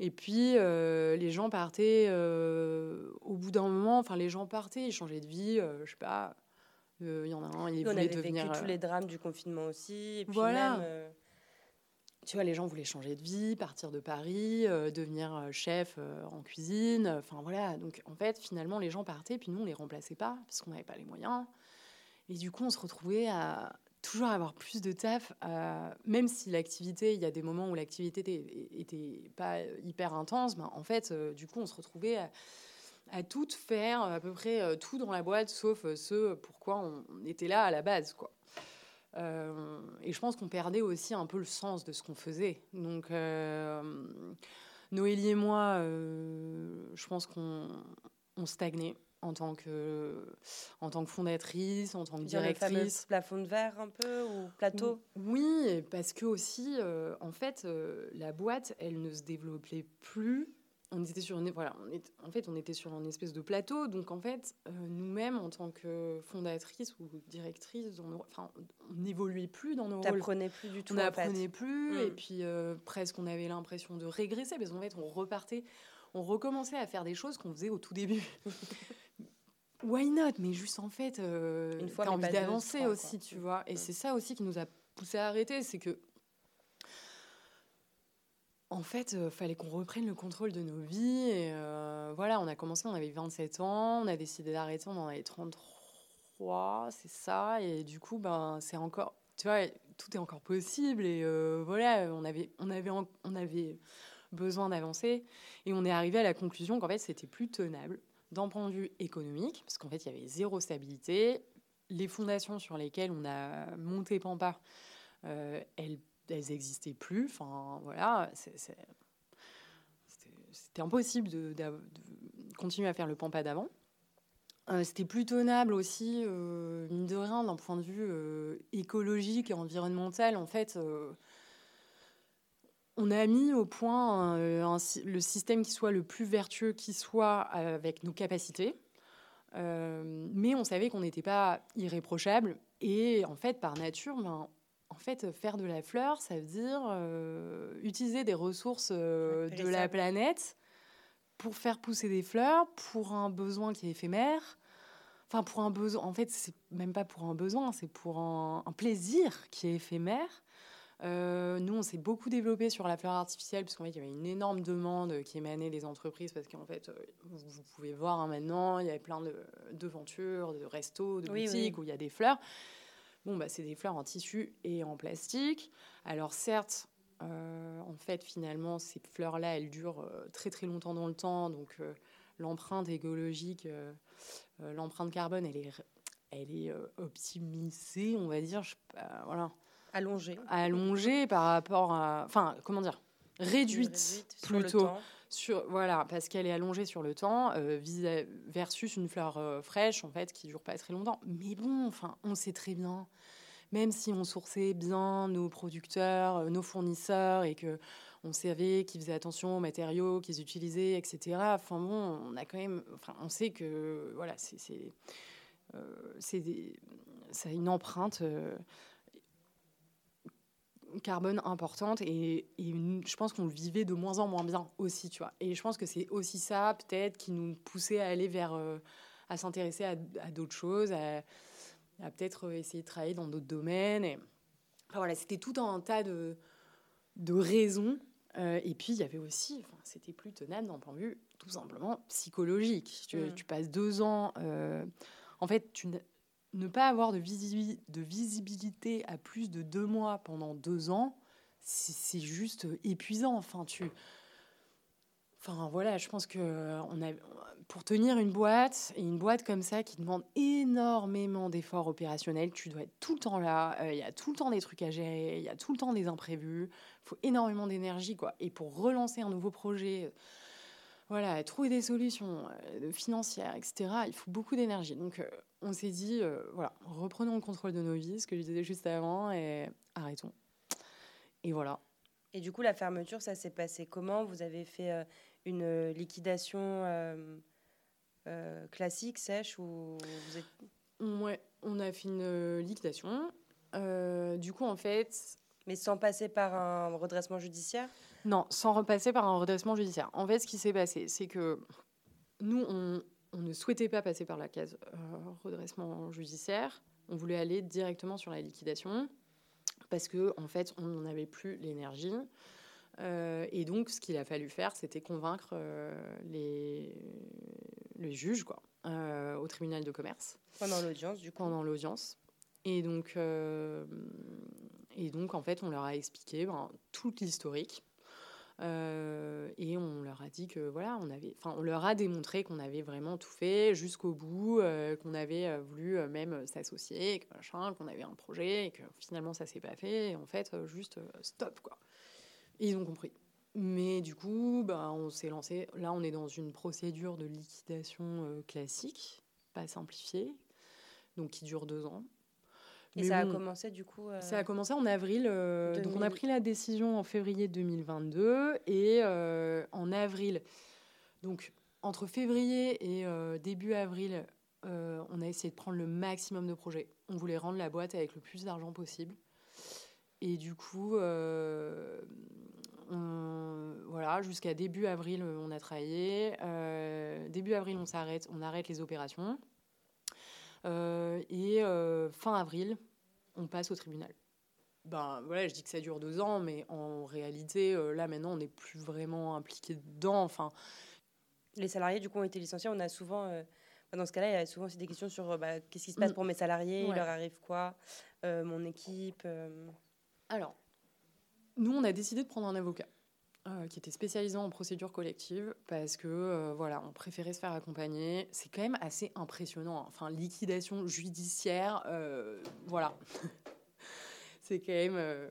Et puis, euh, les gens partaient euh, au bout d'un moment, enfin, les gens partaient, ils changeaient de vie, euh, je sais pas. Il y en a un, il voulait devenir. On vécu tous les drames du confinement aussi. Et puis voilà. tu vois, les gens voulaient changer de vie, partir de Paris, devenir chef en cuisine. Enfin, voilà. Donc, en fait, finalement, les gens partaient, puis nous, on les remplaçait pas, parce qu'on n'avait pas les moyens. Et du coup, on se retrouvait à toujours avoir plus de taf, euh, même si l'activité, il y a des moments où l'activité était, pas hyper intense, ben, en fait, euh, du coup, on se retrouvait à, tout faire, à peu près euh, tout dans la boîte, sauf ce pourquoi on, était là à la base, quoi. et je pense qu'on perdait aussi un peu le sens de ce qu'on faisait. Donc, Noélie et moi, je pense qu'on stagnait en tant que en tant que fondatrice, en tant que directrice. Plafond de verre un peu ou plateau. Oui, parce que aussi, euh, en fait, euh, la boîte, elle ne se développait plus on était sur une, voilà, on est, en fait, on était sur une espèce de plateau. Donc, en fait, euh, nous-mêmes, en tant que fondatrice ou directrice, on, enfin, on n'évoluait plus dans nos rôles. Plus du tout. On en n'apprenait plus. Mm. Et puis, euh, presque, on avait l'impression de régresser. Parce qu'en fait, on repartait, on recommençait à faire des choses qu'on faisait au tout début. Why not? Mais juste, en fait, euh, Une fois, t'as envie d'avancer aussi, quoi. tu vois. Et c'est ça aussi qui nous a poussé à arrêter. C'est que en fait, il fallait qu'on reprenne le contrôle de nos vies. Et euh, voilà, on a commencé, on avait 27 ans, on a décidé d'arrêter, on en avait 33, c'est ça. Et du coup, ben, c'est encore, tu vois, tout est encore possible. Et euh, voilà, on avait, on, avait, on avait besoin d'avancer. Et on est arrivé à la conclusion qu'en fait, c'était plus tenable d'un point de vue économique, parce qu'en fait, il y avait zéro stabilité. Les fondations sur lesquelles on a monté Pampa, euh, elles elles n'existaient plus. Enfin, voilà, c'était impossible de, continuer à faire le pampa d'avant. Euh, c'était plus tenable aussi, euh, mine de rien, d'un point de vue écologique et environnemental. En fait, on a mis au point euh, un le système qui soit le plus vertueux qui soit avec nos capacités. Euh, mais on savait qu'on n'était pas irréprochable. Et en fait, par nature, ben, en fait, faire de la fleur, ça veut dire euh, utiliser des ressources euh, de la planète pour faire pousser des fleurs, pour un besoin qui est éphémère. Enfin, pour un besoin. En fait, c'est même pas pour un besoin, c'est pour un, un plaisir qui est éphémère. Euh, nous, on s'est beaucoup développé sur la fleur artificielle, parce qu'en fait, il y avait une énorme demande qui émanait des entreprises, parce qu'en fait, euh, vous, pouvez voir hein, maintenant, il y avait plein de devantures, de restos, de Oui, boutiques oui. où il y a des fleurs. Bon, bah, c'est des fleurs en tissu et en plastique. Alors, certes, euh, en fait, finalement, ces fleurs-là, elles durent euh, très très longtemps dans le temps, donc l'empreinte écologique, l'empreinte carbone, elle est, elle est optimisée, on va dire. Je, voilà Allongé. allongée par rapport à. Enfin, comment dire Réduite, plutôt. Sur, voilà, parce qu'elle est allongée sur le temps, euh, vis- versus une fleur euh, fraîche, en fait, qui dure pas très longtemps. Mais bon, enfin, on sait très bien, même si on sourçait bien nos producteurs, euh, nos fournisseurs, et que on savait qu'ils faisaient attention aux matériaux qu'ils utilisaient, etc. Enfin bon, on a quand même, enfin, on sait que voilà, c'est c'est c'est des- ça a une empreinte. Carbone importante et, je pense qu'on le vivait de moins en moins bien aussi, tu vois. Et je pense que c'est aussi ça peut-être qui nous poussait à aller vers, euh, à s'intéresser à, à d'autres choses, à, à peut-être euh, essayer de travailler dans d'autres domaines. Et, enfin, voilà, c'était tout un tas de, de raisons. Euh, et puis il y avait aussi, enfin, c'était plus tenable d'un point de vue tout simplement psychologique. Tu, Mm. tu passes deux ans, euh, en fait, tu n'as- ne pas avoir de, visibi- de visibilité à plus de deux mois pendant deux ans, c'est juste épuisant. Enfin, tu. Enfin, voilà, je pense que euh, pour tenir une boîte, et une boîte comme ça qui demande énormément d'efforts opérationnels, tu dois être tout le temps là, euh, il y a tout le temps des trucs à gérer, il y a tout le temps des imprévus, il faut énormément d'énergie, quoi. Et pour relancer un nouveau projet, euh, voilà, trouver des solutions euh, financières, etc., il faut beaucoup d'énergie. Donc, euh, on s'est dit, euh, voilà, reprenons le contrôle de nos vies, ce que je disais juste avant, et arrêtons. Et voilà. Et du coup, la fermeture, ça s'est passé comment? Vous avez fait euh, une liquidation euh, classique, sèche, ou vous êtes... On, ouais, on a fait une liquidation. Du coup, en fait, mais sans passer par un redressement judiciaire? Non, sans repasser par un redressement judiciaire. En fait, ce qui s'est passé, c'est que nous, on, on ne souhaitait pas passer par la case euh, redressement judiciaire. On voulait aller directement sur la liquidation parce que, en fait, on n'avait plus l'énergie. Euh, et donc, ce qu'il a fallu faire, c'était convaincre euh, les, les juges, quoi, euh, au tribunal de commerce pendant l'audience, du coup. pendant l'audience. Et donc, et donc, en fait, on leur a expliqué ben, toute l'historique. Euh, et on leur a dit que voilà, on avait, enfin, on leur a démontré qu'on avait vraiment tout fait jusqu'au bout, euh, qu'on avait euh, voulu même s'associer, qu'on avait un projet, et que finalement ça s'est pas fait. En fait, juste stop quoi. Ils ont compris. Mais du coup, bah, on s'est lancé. Là, on est dans une procédure de liquidation classique, pas simplifiée, donc qui dure deux ans. Et Mais ça bon, a commencé, du coup euh, ça a commencé en avril. euh, Donc, on a 2000. pris la décision en février 2022. Et euh, en avril Donc, entre février et début avril, on a essayé de prendre le maximum de projets. On voulait rendre la boîte avec le plus d'argent possible. Et du coup, voilà, jusqu'à début avril, on a travaillé. début avril, on s'arrête, on arrête les opérations. et fin avril, on passe au tribunal. Ben voilà, je dis que ça dure deux ans, mais en réalité, là maintenant, on n'est plus vraiment impliqué dedans. Enfin, les salariés, du coup, ont été licenciés. On a souvent, euh, dans ce cas-là, il y a souvent aussi des questions sur euh, bah, qu'est-ce qui se passe mm. pour mes salariés, il leur arrive quoi, euh, mon équipe. Alors, nous, on a décidé de prendre un avocat. Qui était spécialisé en procédure collective parce que voilà on préférait se faire accompagner c'est quand même assez impressionnant hein. enfin liquidation judiciaire voilà c'est quand même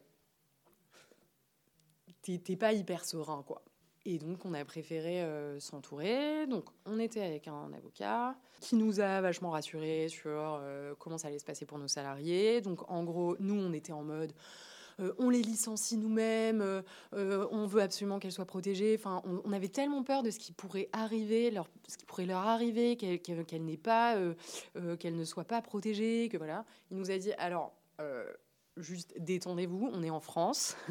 t'es pas hyper serein quoi et donc, on a préféré euh, s'entourer. Donc, on était avec un avocat qui nous a vachement rassurés sur euh, comment ça allait se passer pour nos salariés. Donc, en gros, nous, on était en mode. Euh, on les licencie nous-mêmes, on veut absolument qu'elles soient protégées. Enfin, on, avait tellement peur de ce qui pourrait arriver, leur, ce qui pourrait leur arriver, qu'elles pas, qu'elles ne soient pas protégées, que voilà. Il nous a dit alors, juste détendez-vous, on est en France.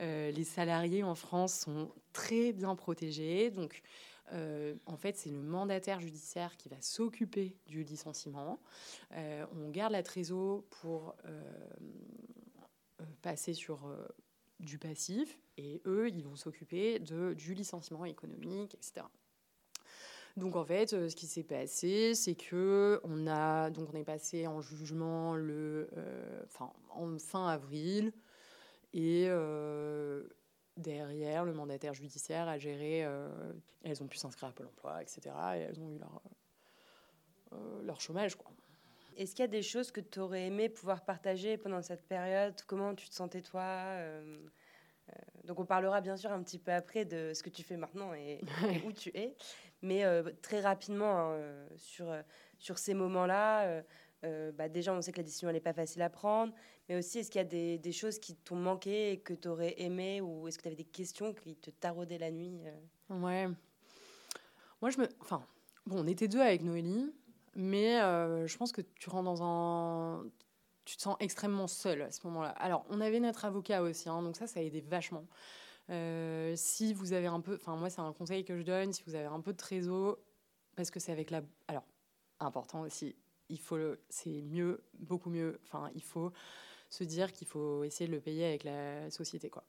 Euh, les salariés en France sont très bien protégés. Donc, euh, en fait, c'est le mandataire judiciaire qui va s'occuper du licenciement. Euh, on garde la trésor pour passer sur du passif et eux, ils vont s'occuper du licenciement économique, etc. Donc en fait, ce qui s'est passé, c'est que on a donc on est passé en jugement enfin en fin avril. Et euh, derrière, le mandataire judiciaire a géré. Euh, elles ont pu s'inscrire à Pôle emploi, etc. Et elles ont eu leur, euh, leur chômage. Quoi. Est-ce qu'il y a des choses que tu aurais aimé pouvoir partager pendant cette période? Comment tu te sentais toi donc on parlera bien sûr un petit peu après de ce que tu fais maintenant et, où tu es. Mais très rapidement, hein, sur, sur ces moments-là, euh, bah déjà, on sait que la décision n'est pas facile à prendre, mais aussi, est-ce qu'il y a des, des choses qui t'ont manqué et que tu aurais aimé, ou est-ce que tu avais des questions qui te taraudaient la nuit euh? Ouais. Moi, je me. Enfin, bon, on était deux avec Noélie, mais euh, je pense que tu rentres dans un. Tu te sens extrêmement seul à ce moment-là. Alors, on avait notre avocat aussi, hein, donc ça, ça a aidé vachement. si vous avez un peu. Enfin, moi, c'est un conseil que je donne, si vous avez un peu de trésor, parce que c'est avec la. Alors, important aussi, il faut c'est mieux, beaucoup mieux. Enfin, il faut se dire qu'il faut essayer de le payer avec la société, quoi.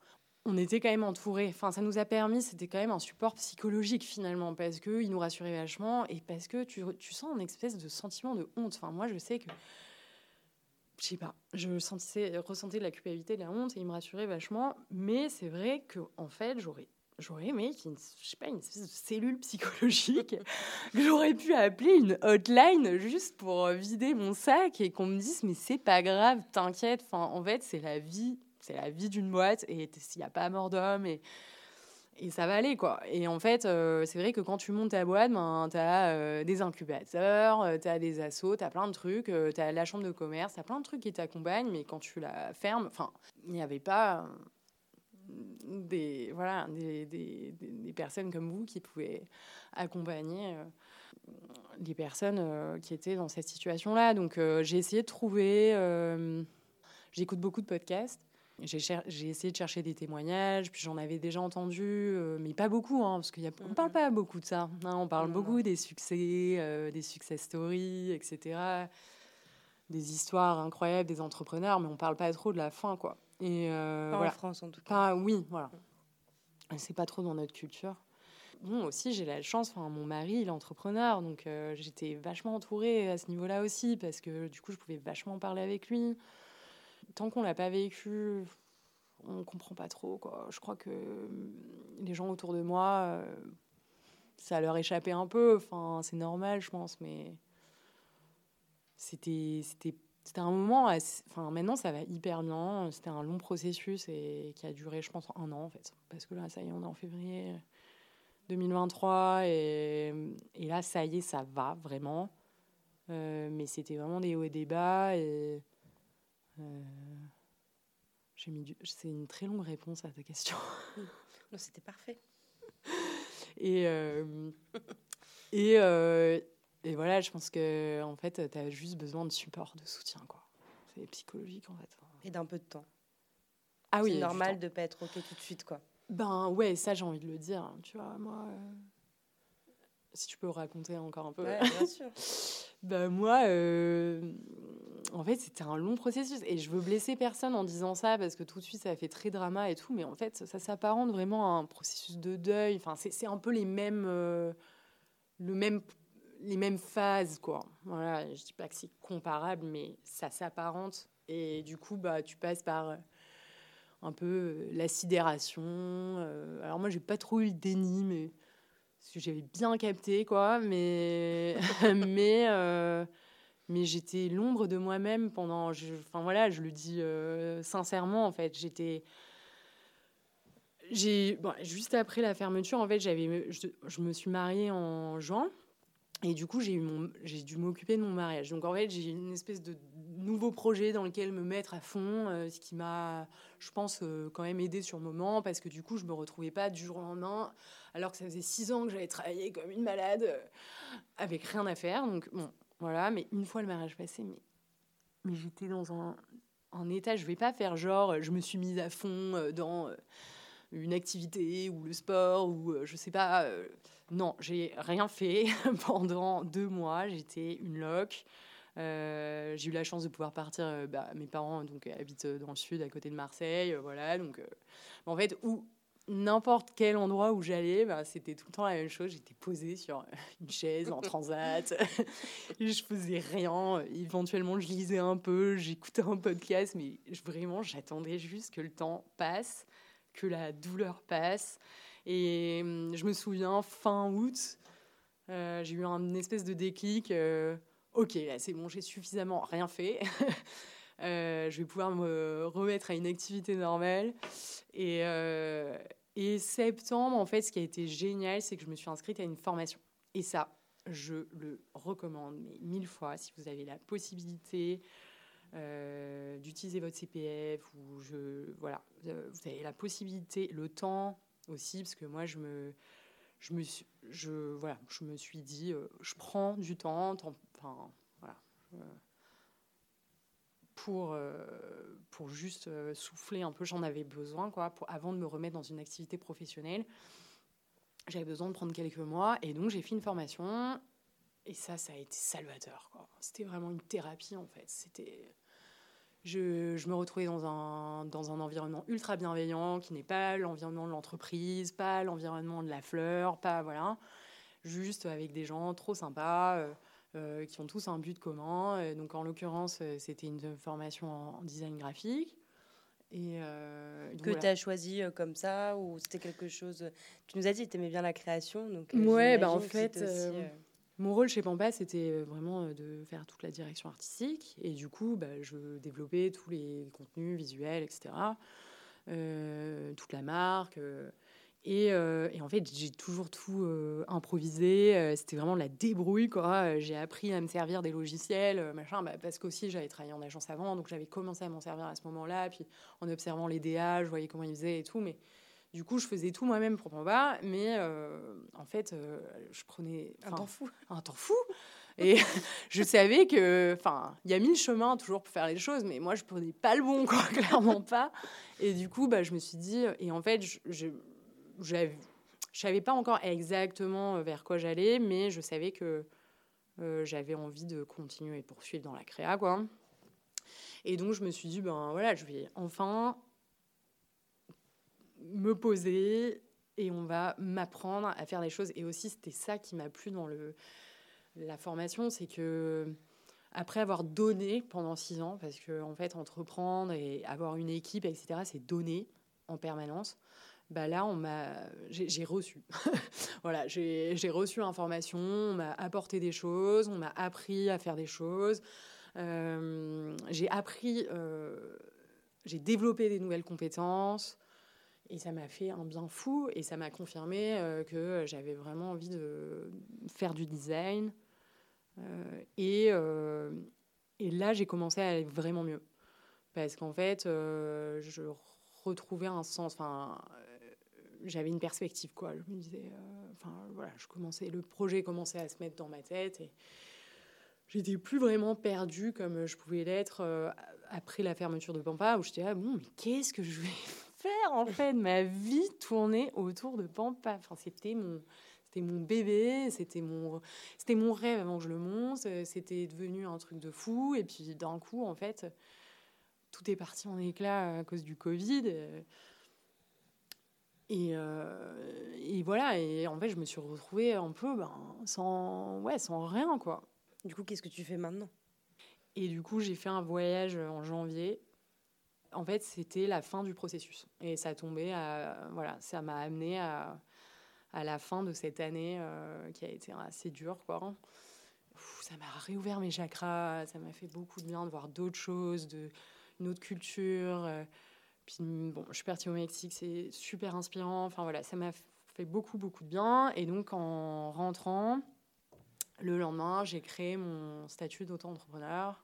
On était quand même entourés. Enfin, ça nous a permis, c'était quand même un support psychologique finalement, parce que il nous rassurait vachement et parce que tu, tu sens une espèce de sentiment de honte. Enfin, moi, je sais que je sais pas, je sentais, ressentais de la culpabilité, de la honte, et il me rassurait vachement. Mais c'est vrai que en fait, j'aurais j'aurais aimé qu'il je sais pas, une espèce de cellule psychologique que j'aurais pu appeler une hotline juste pour vider mon sac et qu'on me dise mais c'est pas grave, t'inquiète. Enfin, en fait, c'est la vie, c'est la vie d'une boîte et s'il n'y a pas mort d'homme et, et ça va aller quoi. Et en fait, euh, c'est vrai que quand tu montes ta boîte, ben, tu as euh, des incubateurs, tu as des assos, tu as plein de trucs, tu as la chambre de commerce, tu as plein de trucs qui t'accompagnent, mais quand tu la fermes, enfin, il n'y avait pas des, voilà, des, des, des, personnes comme vous qui pouvaient accompagner euh, les personnes euh, qui étaient dans cette situation-là. Donc euh, j'ai essayé de trouver, j'écoute beaucoup de podcasts. J'ai essayé de chercher des témoignages, puis j'en avais déjà entendu, mais pas beaucoup, hein, parce qu'on ne parle mhm. pas beaucoup de ça. Hein. on parle beaucoup des succès, des success stories, etc. Des histoires incroyables des entrepreneurs, mais on ne parle pas trop de la fin, quoi. Et euh, pas en France en tout cas. oui, voilà. C'est pas trop dans notre culture. Bon, aussi, j'ai la chance, enfin, mon mari, il est entrepreneur, donc euh, j'étais vachement entourée à ce niveau-là aussi, parce que du coup, je pouvais vachement parler avec lui. Tant qu'on l'a pas vécu, on comprend pas trop, quoi. Je crois que les gens autour de moi, euh, ça leur échappait un peu, enfin, c'est normal, je pense, mais c'était c'était un moment, enfin maintenant ça va hyper bien. C'était un long processus et qui a duré, je pense, un an en fait. Parce que là, ça y est, on est en février 2023 et, là, ça y est, ça va vraiment. Euh, mais c'était vraiment des hauts et des bas euh, j'ai mis C'est une très longue réponse à ta question. Non, c'était parfait. et, et, et, voilà, je pense que en fait, tu as juste besoin de support, de soutien. quoi. C'est psychologique, en fait. Et d'un peu de temps. Ah oui. C'est normal de pas être OK tout de suite, quoi. Ben ouais, ça, j'ai envie de le dire. Hein, tu vois, moi si tu peux raconter encore un peu. bien sûr. bah, moi, euh, en fait, c'était un long processus. Et je veux blesser personne en disant ça parce que tout de suite, ça fait très drama et tout. Mais en fait, ça s'apparente vraiment à un processus de deuil. Enfin, c'est un peu les mêmes, euh, les mêmes phases, quoi. Voilà, je dis pas que c'est comparable, mais ça s'apparente. Et du coup, bah, tu passes par euh, un peu la sidération. alors moi, j'ai pas trop eu le déni, mais parce que j'avais bien capté, quoi, mais, mais, euh, mais j'étais l'ombre de moi-même pendant. Enfin voilà, je le dis euh, sincèrement, en fait. J'étais. J'ai, juste après la fermeture, en fait, j'avais, je, me suis mariée en juin. Et du coup, j'ai, eu mon, j'ai dû m'occuper de mon mariage. Donc, en fait, j'ai une espèce de nouveau projet dans lequel me mettre à fond, euh, ce qui m'a, je pense, euh, quand même aidé sur le moment, parce que du coup, je me retrouvais pas du jour au lendemain, alors que ça faisait six ans que j'avais travaillé comme une malade, avec rien à faire. Donc, bon, voilà. Mais une fois le mariage passé, mais, j'étais dans un, état, je vais pas faire genre, je me suis mise à fond dans une activité ou le sport ou je sais pas. non, j'ai rien fait pendant deux mois. J'étais une loque. Euh, j'ai eu la chance de pouvoir partir. Euh, bah, mes parents donc habitent dans le sud, à côté de Marseille, euh, voilà. Donc, en fait, où n'importe quel endroit où j'allais, bah, c'était tout le temps la même chose. J'étais posée sur une chaise en transat. je faisais rien. Éventuellement, je lisais un peu, j'écoutais un podcast, mais vraiment, j'attendais juste que le temps passe, que la douleur passe. Et hum, je me souviens, fin août, j'ai eu un espèce de déclic ok, là c'est bon, j'ai suffisamment rien fait. Euh, je vais pouvoir me remettre à une activité normale. Et, euh, et septembre, en fait, ce qui a été génial, c'est que je me suis inscrite à une formation. Et ça, je le recommande mille fois si vous avez la possibilité euh, d'utiliser votre CPF ou je voilà vous avez la possibilité le temps aussi parce que moi je me je suis voilà je me suis dit je prends du temps voilà. Pour, euh, pour juste euh, souffler un peu, j'en avais besoin, quoi, pour, avant de me remettre dans une activité professionnelle. J'avais besoin de prendre quelques mois, et donc j'ai fait une formation, et ça, ça a été salvateur, C'était vraiment une thérapie, en fait. C'était... Je, je, me retrouvais dans un, dans un environnement ultra bienveillant, qui n'est pas l'environnement de l'entreprise, pas l'environnement de la fleur, pas, voilà, juste avec des gens trop sympas. Euh, euh, qui ont tous un but commun. Euh, donc, en l'occurrence, euh, c'était une formation en, design graphique. Et que tu as choisi comme ça ou c'était quelque chose. Tu nous as dit que tu aimais bien la création. Donc, ouais, bah en fait, mon rôle chez Pampa, c'était vraiment de faire toute la direction artistique. Et du coup, bah, je développais tous les contenus visuels, etc. toute la marque. Euh, et, en fait, j'ai toujours tout euh, improvisé. Euh, c'était vraiment la débrouille, quoi. J'ai appris à me servir des logiciels, machin, bah, parce qu'aussi j'avais travaillé en agence avant, donc j'avais commencé à m'en servir à ce moment-là. Puis en observant les DA, je voyais comment ils faisaient et tout. Mais du coup, je faisais tout moi-même pour bas. Mais en fait, je prenais un temps fou. Un temps fou. Et je savais que, enfin, il y a mille chemins toujours pour faire les choses, mais moi, je prenais pas le bon, quoi, clairement pas. Et du coup, bah, je me suis dit, et en fait, je je ne savais pas encore exactement euh, vers quoi j'allais, mais je savais que euh, j'avais envie de continuer et poursuivre dans la créa, quoi. Et donc, je me suis dit, ben voilà, je vais enfin me poser et on va m'apprendre à faire des choses. Et aussi, c'était ça qui m'a plu dans le, la formation, c'est que après avoir donné pendant six ans, parce que en fait, entreprendre et avoir une équipe, etc., c'est donner en permanence bah là, on m'a, j'ai reçu. voilà, j'ai reçu l'information, on m'a apporté des choses, on m'a appris à faire des choses. Euh, j'ai appris, euh, j'ai développé des nouvelles compétences. Et ça m'a fait un bien fou et ça m'a confirmé euh, que j'avais vraiment envie de faire du design. et, et là, j'ai commencé à aller vraiment mieux. Parce qu'en fait, je retrouvais un sens, enfin, j'avais une perspective, quoi. Je me disais, enfin voilà, je commençais, le projet commençait à se mettre dans ma tête et j'étais plus vraiment perdue comme je pouvais l'être après la fermeture de Pampa, où j'étais ah bon, mais qu'est-ce que je vais faire en fait? Ma vie tournait autour de Pampa. Enfin, c'était mon, c'était mon bébé, c'était mon, c'était mon rêve avant que je le monte. C'était devenu un truc de fou. Et puis d'un coup, en fait, tout est parti en éclat à cause du Covid. Et, euh, et, voilà, et en fait, je me suis retrouvée un peu ben, sans, ouais, sans rien, quoi. Du coup, qu'est-ce que tu fais maintenant? Et du coup, j'ai fait un voyage en janvier. En fait, c'était la fin du processus. Et ça tombait à. Voilà, ça m'a amené à, à la fin de cette année euh, qui a été assez dure, quoi. ça m'a réouvert mes chakras, ça m'a fait beaucoup de bien de voir d'autres choses, de, une autre culture. Euh, puis bon, je suis partie au Mexique, c'est super inspirant. Enfin voilà, ça m'a fait beaucoup, beaucoup de bien. Et donc en rentrant, le lendemain, j'ai créé mon statut d'auto-entrepreneur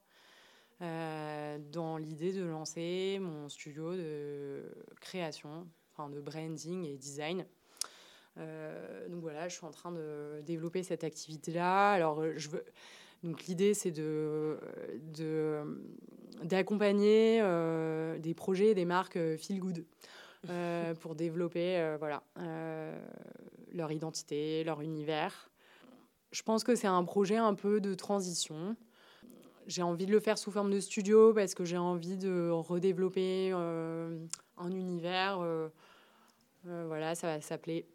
euh, dans l'idée de lancer mon studio de création, enfin de branding et design. Euh, donc voilà, je suis en train de développer cette activité-là. Alors je veux donc l'idée, c'est de, d'accompagner euh, des projets, des marques euh, feel good euh, pour développer voilà, leur identité, leur univers. Je pense que c'est un projet un peu de transition. J'ai envie de le faire sous forme de studio parce que j'ai envie de redévelopper un univers. voilà, ça va s'appeler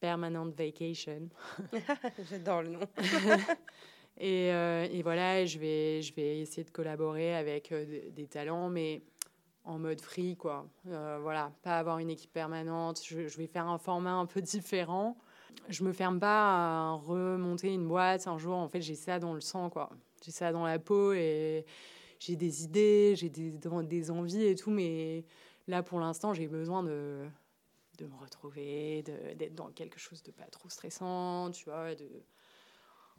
Permanent Vacation. J'adore le nom. Euh, et, voilà, je vais, je vais essayer de collaborer avec euh, des, talents, mais en mode free, quoi. Euh, voilà, pas avoir une équipe permanente. Je, vais faire un format un peu différent. Je me ferme pas à remonter une boîte un jour. En fait, j'ai ça dans le sang, quoi. J'ai ça dans la peau et j'ai des idées, j'ai des, des envies et tout, mais là, pour l'instant, j'ai besoin de, de me retrouver, d'être dans quelque chose de pas trop stressant, tu vois,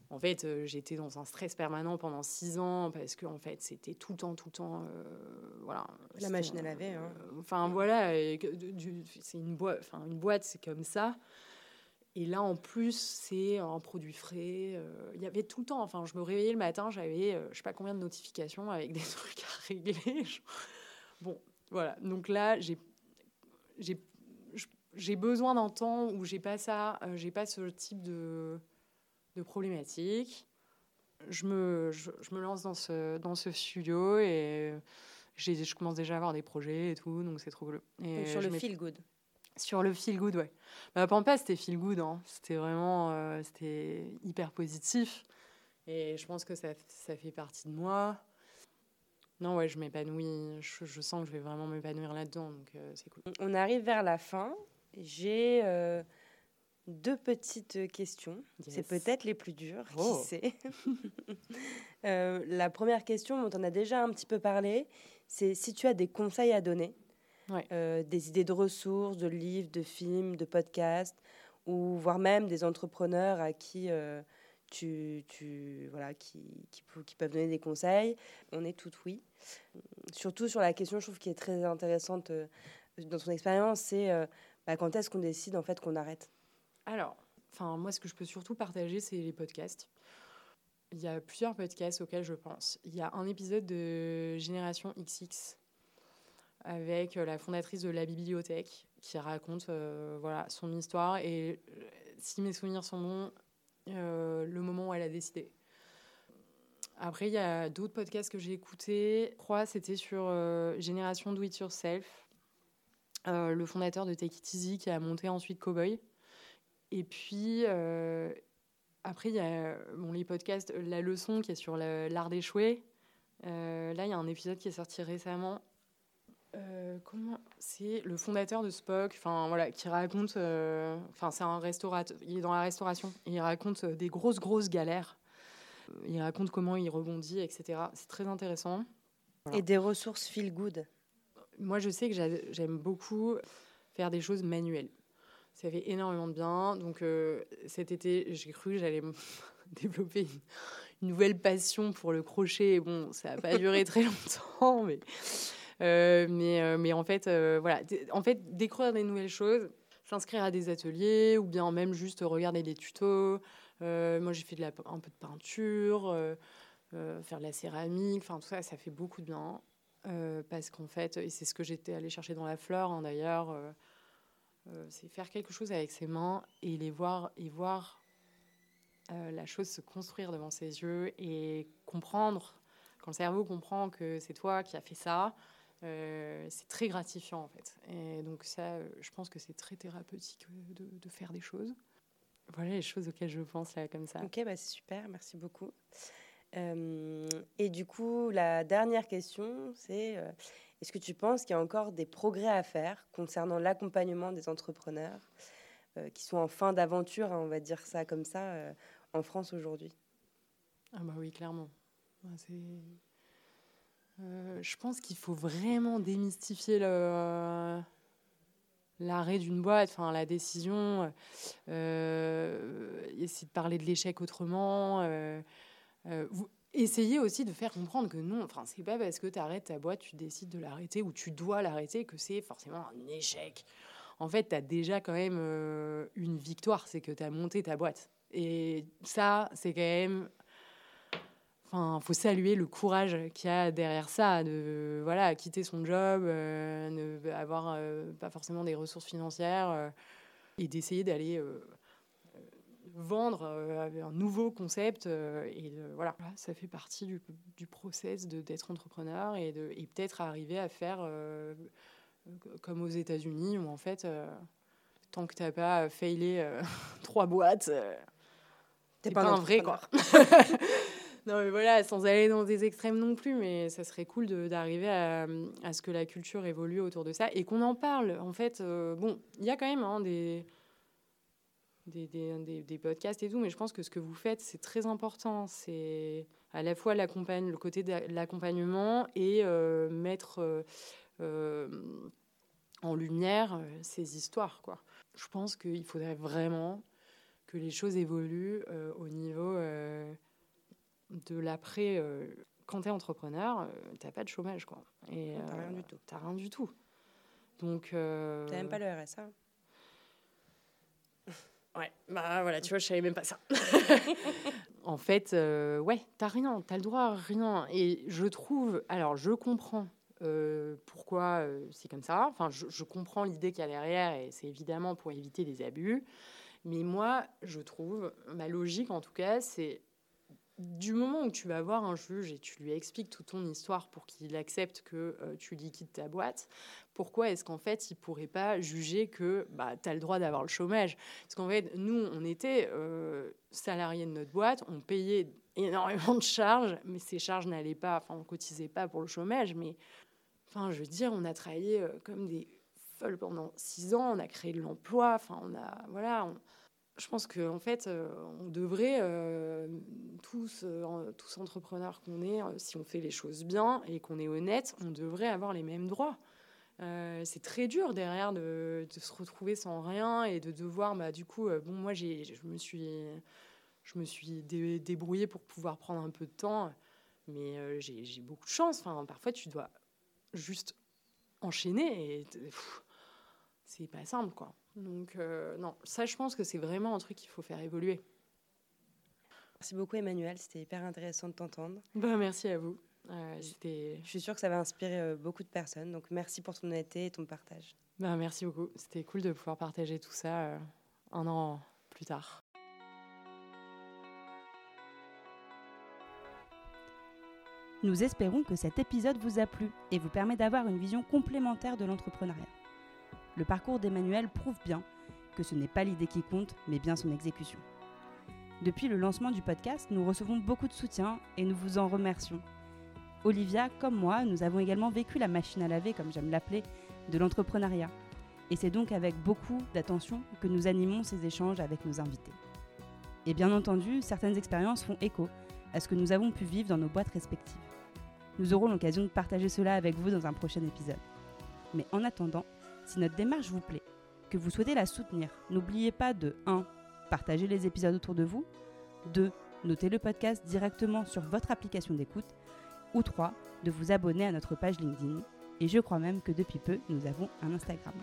en fait, euh, j'étais dans un stress permanent pendant six ans parce que en fait, c'était tout le temps, tout le temps, euh, voilà. La machine à laver. Hein. Euh, enfin voilà, c'est une boîte, enfin une boîte, c'est comme ça. Et là, en plus, c'est un produit frais. Il y avait tout le temps. Enfin, je me réveillais le matin, j'avais, je sais pas combien de notifications avec des trucs à régler. Bon, voilà. Donc là, j'ai, besoin d'un temps où j'ai pas ça, j'ai pas ce type de de problématiques. Je me, je, me lance dans ce, dans ce studio et je commence déjà à avoir des projets et tout, donc c'est trop cool. Et sur le feel good Sur le feel good, ouais. Bah, Pampa, c'était feel good, hein. c'était vraiment euh, c'était hyper positif. Et je pense que ça, ça fait partie de moi. Non, ouais, je m'épanouis. Je, je, sens que je vais vraiment m'épanouir là-dedans, donc euh, c'est cool. On arrive vers la fin. J'ai euh, deux petites questions. C'est peut-être les plus dures, qui oh. sait. Euh, la première question, dont on a déjà un petit peu parlé, c'est si tu as des conseils à donner, euh, des idées de ressources, de livres, de films, de podcasts, ou voire même des entrepreneurs à qui euh, tu, tu, voilà, qui, qui, qui, peuvent donner des conseils. On est tout oui. Surtout sur la question, je trouve, qui est très intéressante dans ton expérience, c'est bah, quand est-ce qu'on décide en fait qu'on arrête? Alors, enfin, moi, ce que je peux surtout partager, c'est les podcasts. Il y a plusieurs podcasts auxquels je pense. Il y a un épisode de Génération XX avec euh, la fondatrice de la bibliothèque qui raconte euh, voilà, son histoire et, euh, si mes souvenirs sont bons, le moment où elle a décidé. Après, il y a d'autres podcasts que j'ai écoutés. Je crois c'était sur Génération Do It Yourself, le fondateur de Take It Easy qui a monté ensuite Cowboy. Et puis, euh, après, il y a bon, les podcasts La Leçon qui est sur l'art d'échouer. Euh, là, il y a un épisode qui est sorti récemment. Euh, comment C'est le fondateur de Spock, enfin voilà, qui raconte. Enfin, c'est un restaurateur. Il est dans la restauration. Et il raconte des grosses, grosses galères. Il raconte comment il rebondit, etc. C'est très intéressant. Et des ressources feel good. Moi, je sais que j'aime beaucoup faire des choses manuelles. Ça fait énormément de bien. Donc euh, cet été, j'ai cru que j'allais développer une, nouvelle passion pour le crochet. Bon, ça n'a pas duré très longtemps, mais, euh, mais, euh, mais en fait, voilà. En fait, découvrir des nouvelles choses, s'inscrire à des ateliers ou bien même juste regarder des tutos. moi, j'ai fait de la, un peu de peinture, faire de la céramique, enfin tout ça, ça fait beaucoup de bien. parce qu'en fait, et c'est ce que j'étais allée chercher dans la fleur hein, d'ailleurs, c'est faire quelque chose avec ses mains et les voir et voir la chose se construire devant ses yeux et comprendre quand le cerveau comprend que c'est toi qui as fait ça, euh, c'est très gratifiant en fait. Et donc ça, euh, je pense que c'est très thérapeutique de, faire des choses. Voilà les choses auxquelles je pense là comme ça. Ok, bah c'est super, merci beaucoup. Euh, et du coup, la dernière question, c'est est-ce que tu penses qu'il y a encore des progrès à faire concernant l'accompagnement des entrepreneurs qui sont en fin d'aventure, hein, on va dire ça comme ça, en France aujourd'hui? Ah bah oui, clairement. Euh, je pense qu'il faut vraiment démystifier l'arrêt d'une boîte, enfin la décision, euh, essayer de parler de l'échec autrement. Euh, essayez aussi de faire comprendre que non, enfin c'est pas parce que tu arrêtes ta boîte, tu décides de l'arrêter ou tu dois l'arrêter que c'est forcément un échec. En fait, tu as déjà quand même une victoire, c'est que tu as monté ta boîte. Et ça, c'est quand même Enfin, faut saluer le courage qu'il y a derrière ça, de voilà, quitter son job, euh, ne avoir euh, pas forcément des ressources financières euh, et d'essayer d'aller vendre un nouveau concept. et voilà, ça fait partie du, du process d'être entrepreneur et, de, et peut-être arriver à faire comme aux États-Unis où en fait, tant que tu n'as pas failé trois boîtes, t'es pas, pas un vrai quoi. Non, mais voilà, sans aller dans des extrêmes non plus, mais ça serait cool d'arriver à, à, ce que la culture évolue autour de ça et qu'on en parle. En fait, euh, bon, il y a quand même hein, des, des, des, des, podcasts et tout, mais je pense que ce que vous faites, c'est très important. C'est à la fois le côté de l'accompagnement et euh, mettre euh, en lumière ces histoires. Quoi. Je pense qu'il faudrait vraiment que les choses évoluent au niveau de l'après, euh, quand tu es entrepreneur, euh, tu n'as pas de chômage. Quoi. Et, t'as rien du tout. T'as rien du tout. Donc. Euh, t'as même pas le RSA Ouais, bah voilà, tu vois, je savais même pas ça. en fait, ouais, t'as rien, t'as le droit à rien. Et je trouve, alors je comprends pourquoi c'est comme ça. Enfin, je, je comprends l'idée qu'il y a derrière et c'est évidemment pour éviter des abus. Mais moi, je trouve, ma logique en tout cas, c'est du moment où tu vas voir un juge et tu lui expliques toute ton histoire pour qu'il accepte que euh, tu liquides ta boîte, pourquoi est-ce qu'en fait il pourrait pas juger que bah, tu as le droit d'avoir le chômage? Parce qu'en fait, nous, on était euh, salariés de notre boîte, on payait énormément de charges, mais ces charges n'allaient pas, enfin, on cotisait pas pour le chômage, mais enfin, je veux dire, on a travaillé euh, comme des folles pendant six ans, on a créé de l'emploi, enfin, on a, voilà, je pense qu'en en fait, euh, on devrait, euh, tous, euh, tous entrepreneurs qu'on est, si on fait les choses bien et qu'on est honnête, on devrait avoir les mêmes droits. c'est très dur derrière de, se retrouver sans rien et de devoir, bah, du coup, bon, moi, j'ai, je me suis, je me suis débrouillée pour pouvoir prendre un peu de temps, mais j'ai, beaucoup de chance. Enfin, parfois, tu dois juste enchaîner et c'est pas simple, quoi. Donc, euh, non, ça, je pense que c'est vraiment un truc qu'il faut faire évoluer. Merci beaucoup, Emmanuel. C'était hyper intéressant de t'entendre. Bah, merci à vous. Euh, je suis sûre que ça va inspirer euh, beaucoup de personnes. Donc, merci pour ton honnêteté et ton partage. Bah, merci beaucoup. C'était cool de pouvoir partager tout ça un an plus tard. Nous espérons que cet épisode vous a plu et vous permet d'avoir une vision complémentaire de l'entrepreneuriat. Le parcours d'Emmanuel prouve bien que ce n'est pas l'idée qui compte, mais bien son exécution. Depuis le lancement du podcast, nous recevons beaucoup de soutien et nous vous en remercions. Olivia, comme moi, nous avons également vécu la machine à laver, comme j'aime l'appeler, de l'entrepreneuriat. Et c'est donc avec beaucoup d'attention que nous animons ces échanges avec nos invités. Et bien entendu, certaines expériences font écho à ce que nous avons pu vivre dans nos boîtes respectives. Nous aurons l'occasion de partager cela avec vous dans un prochain épisode. Mais en attendant, si notre démarche vous plaît, que vous souhaitez la soutenir, n'oubliez pas de 1. Partager les épisodes autour de vous, 2. Noter le podcast directement sur votre application d'écoute, ou 3. De vous abonner à notre page LinkedIn. Et je crois même que depuis peu, nous avons un Instagram.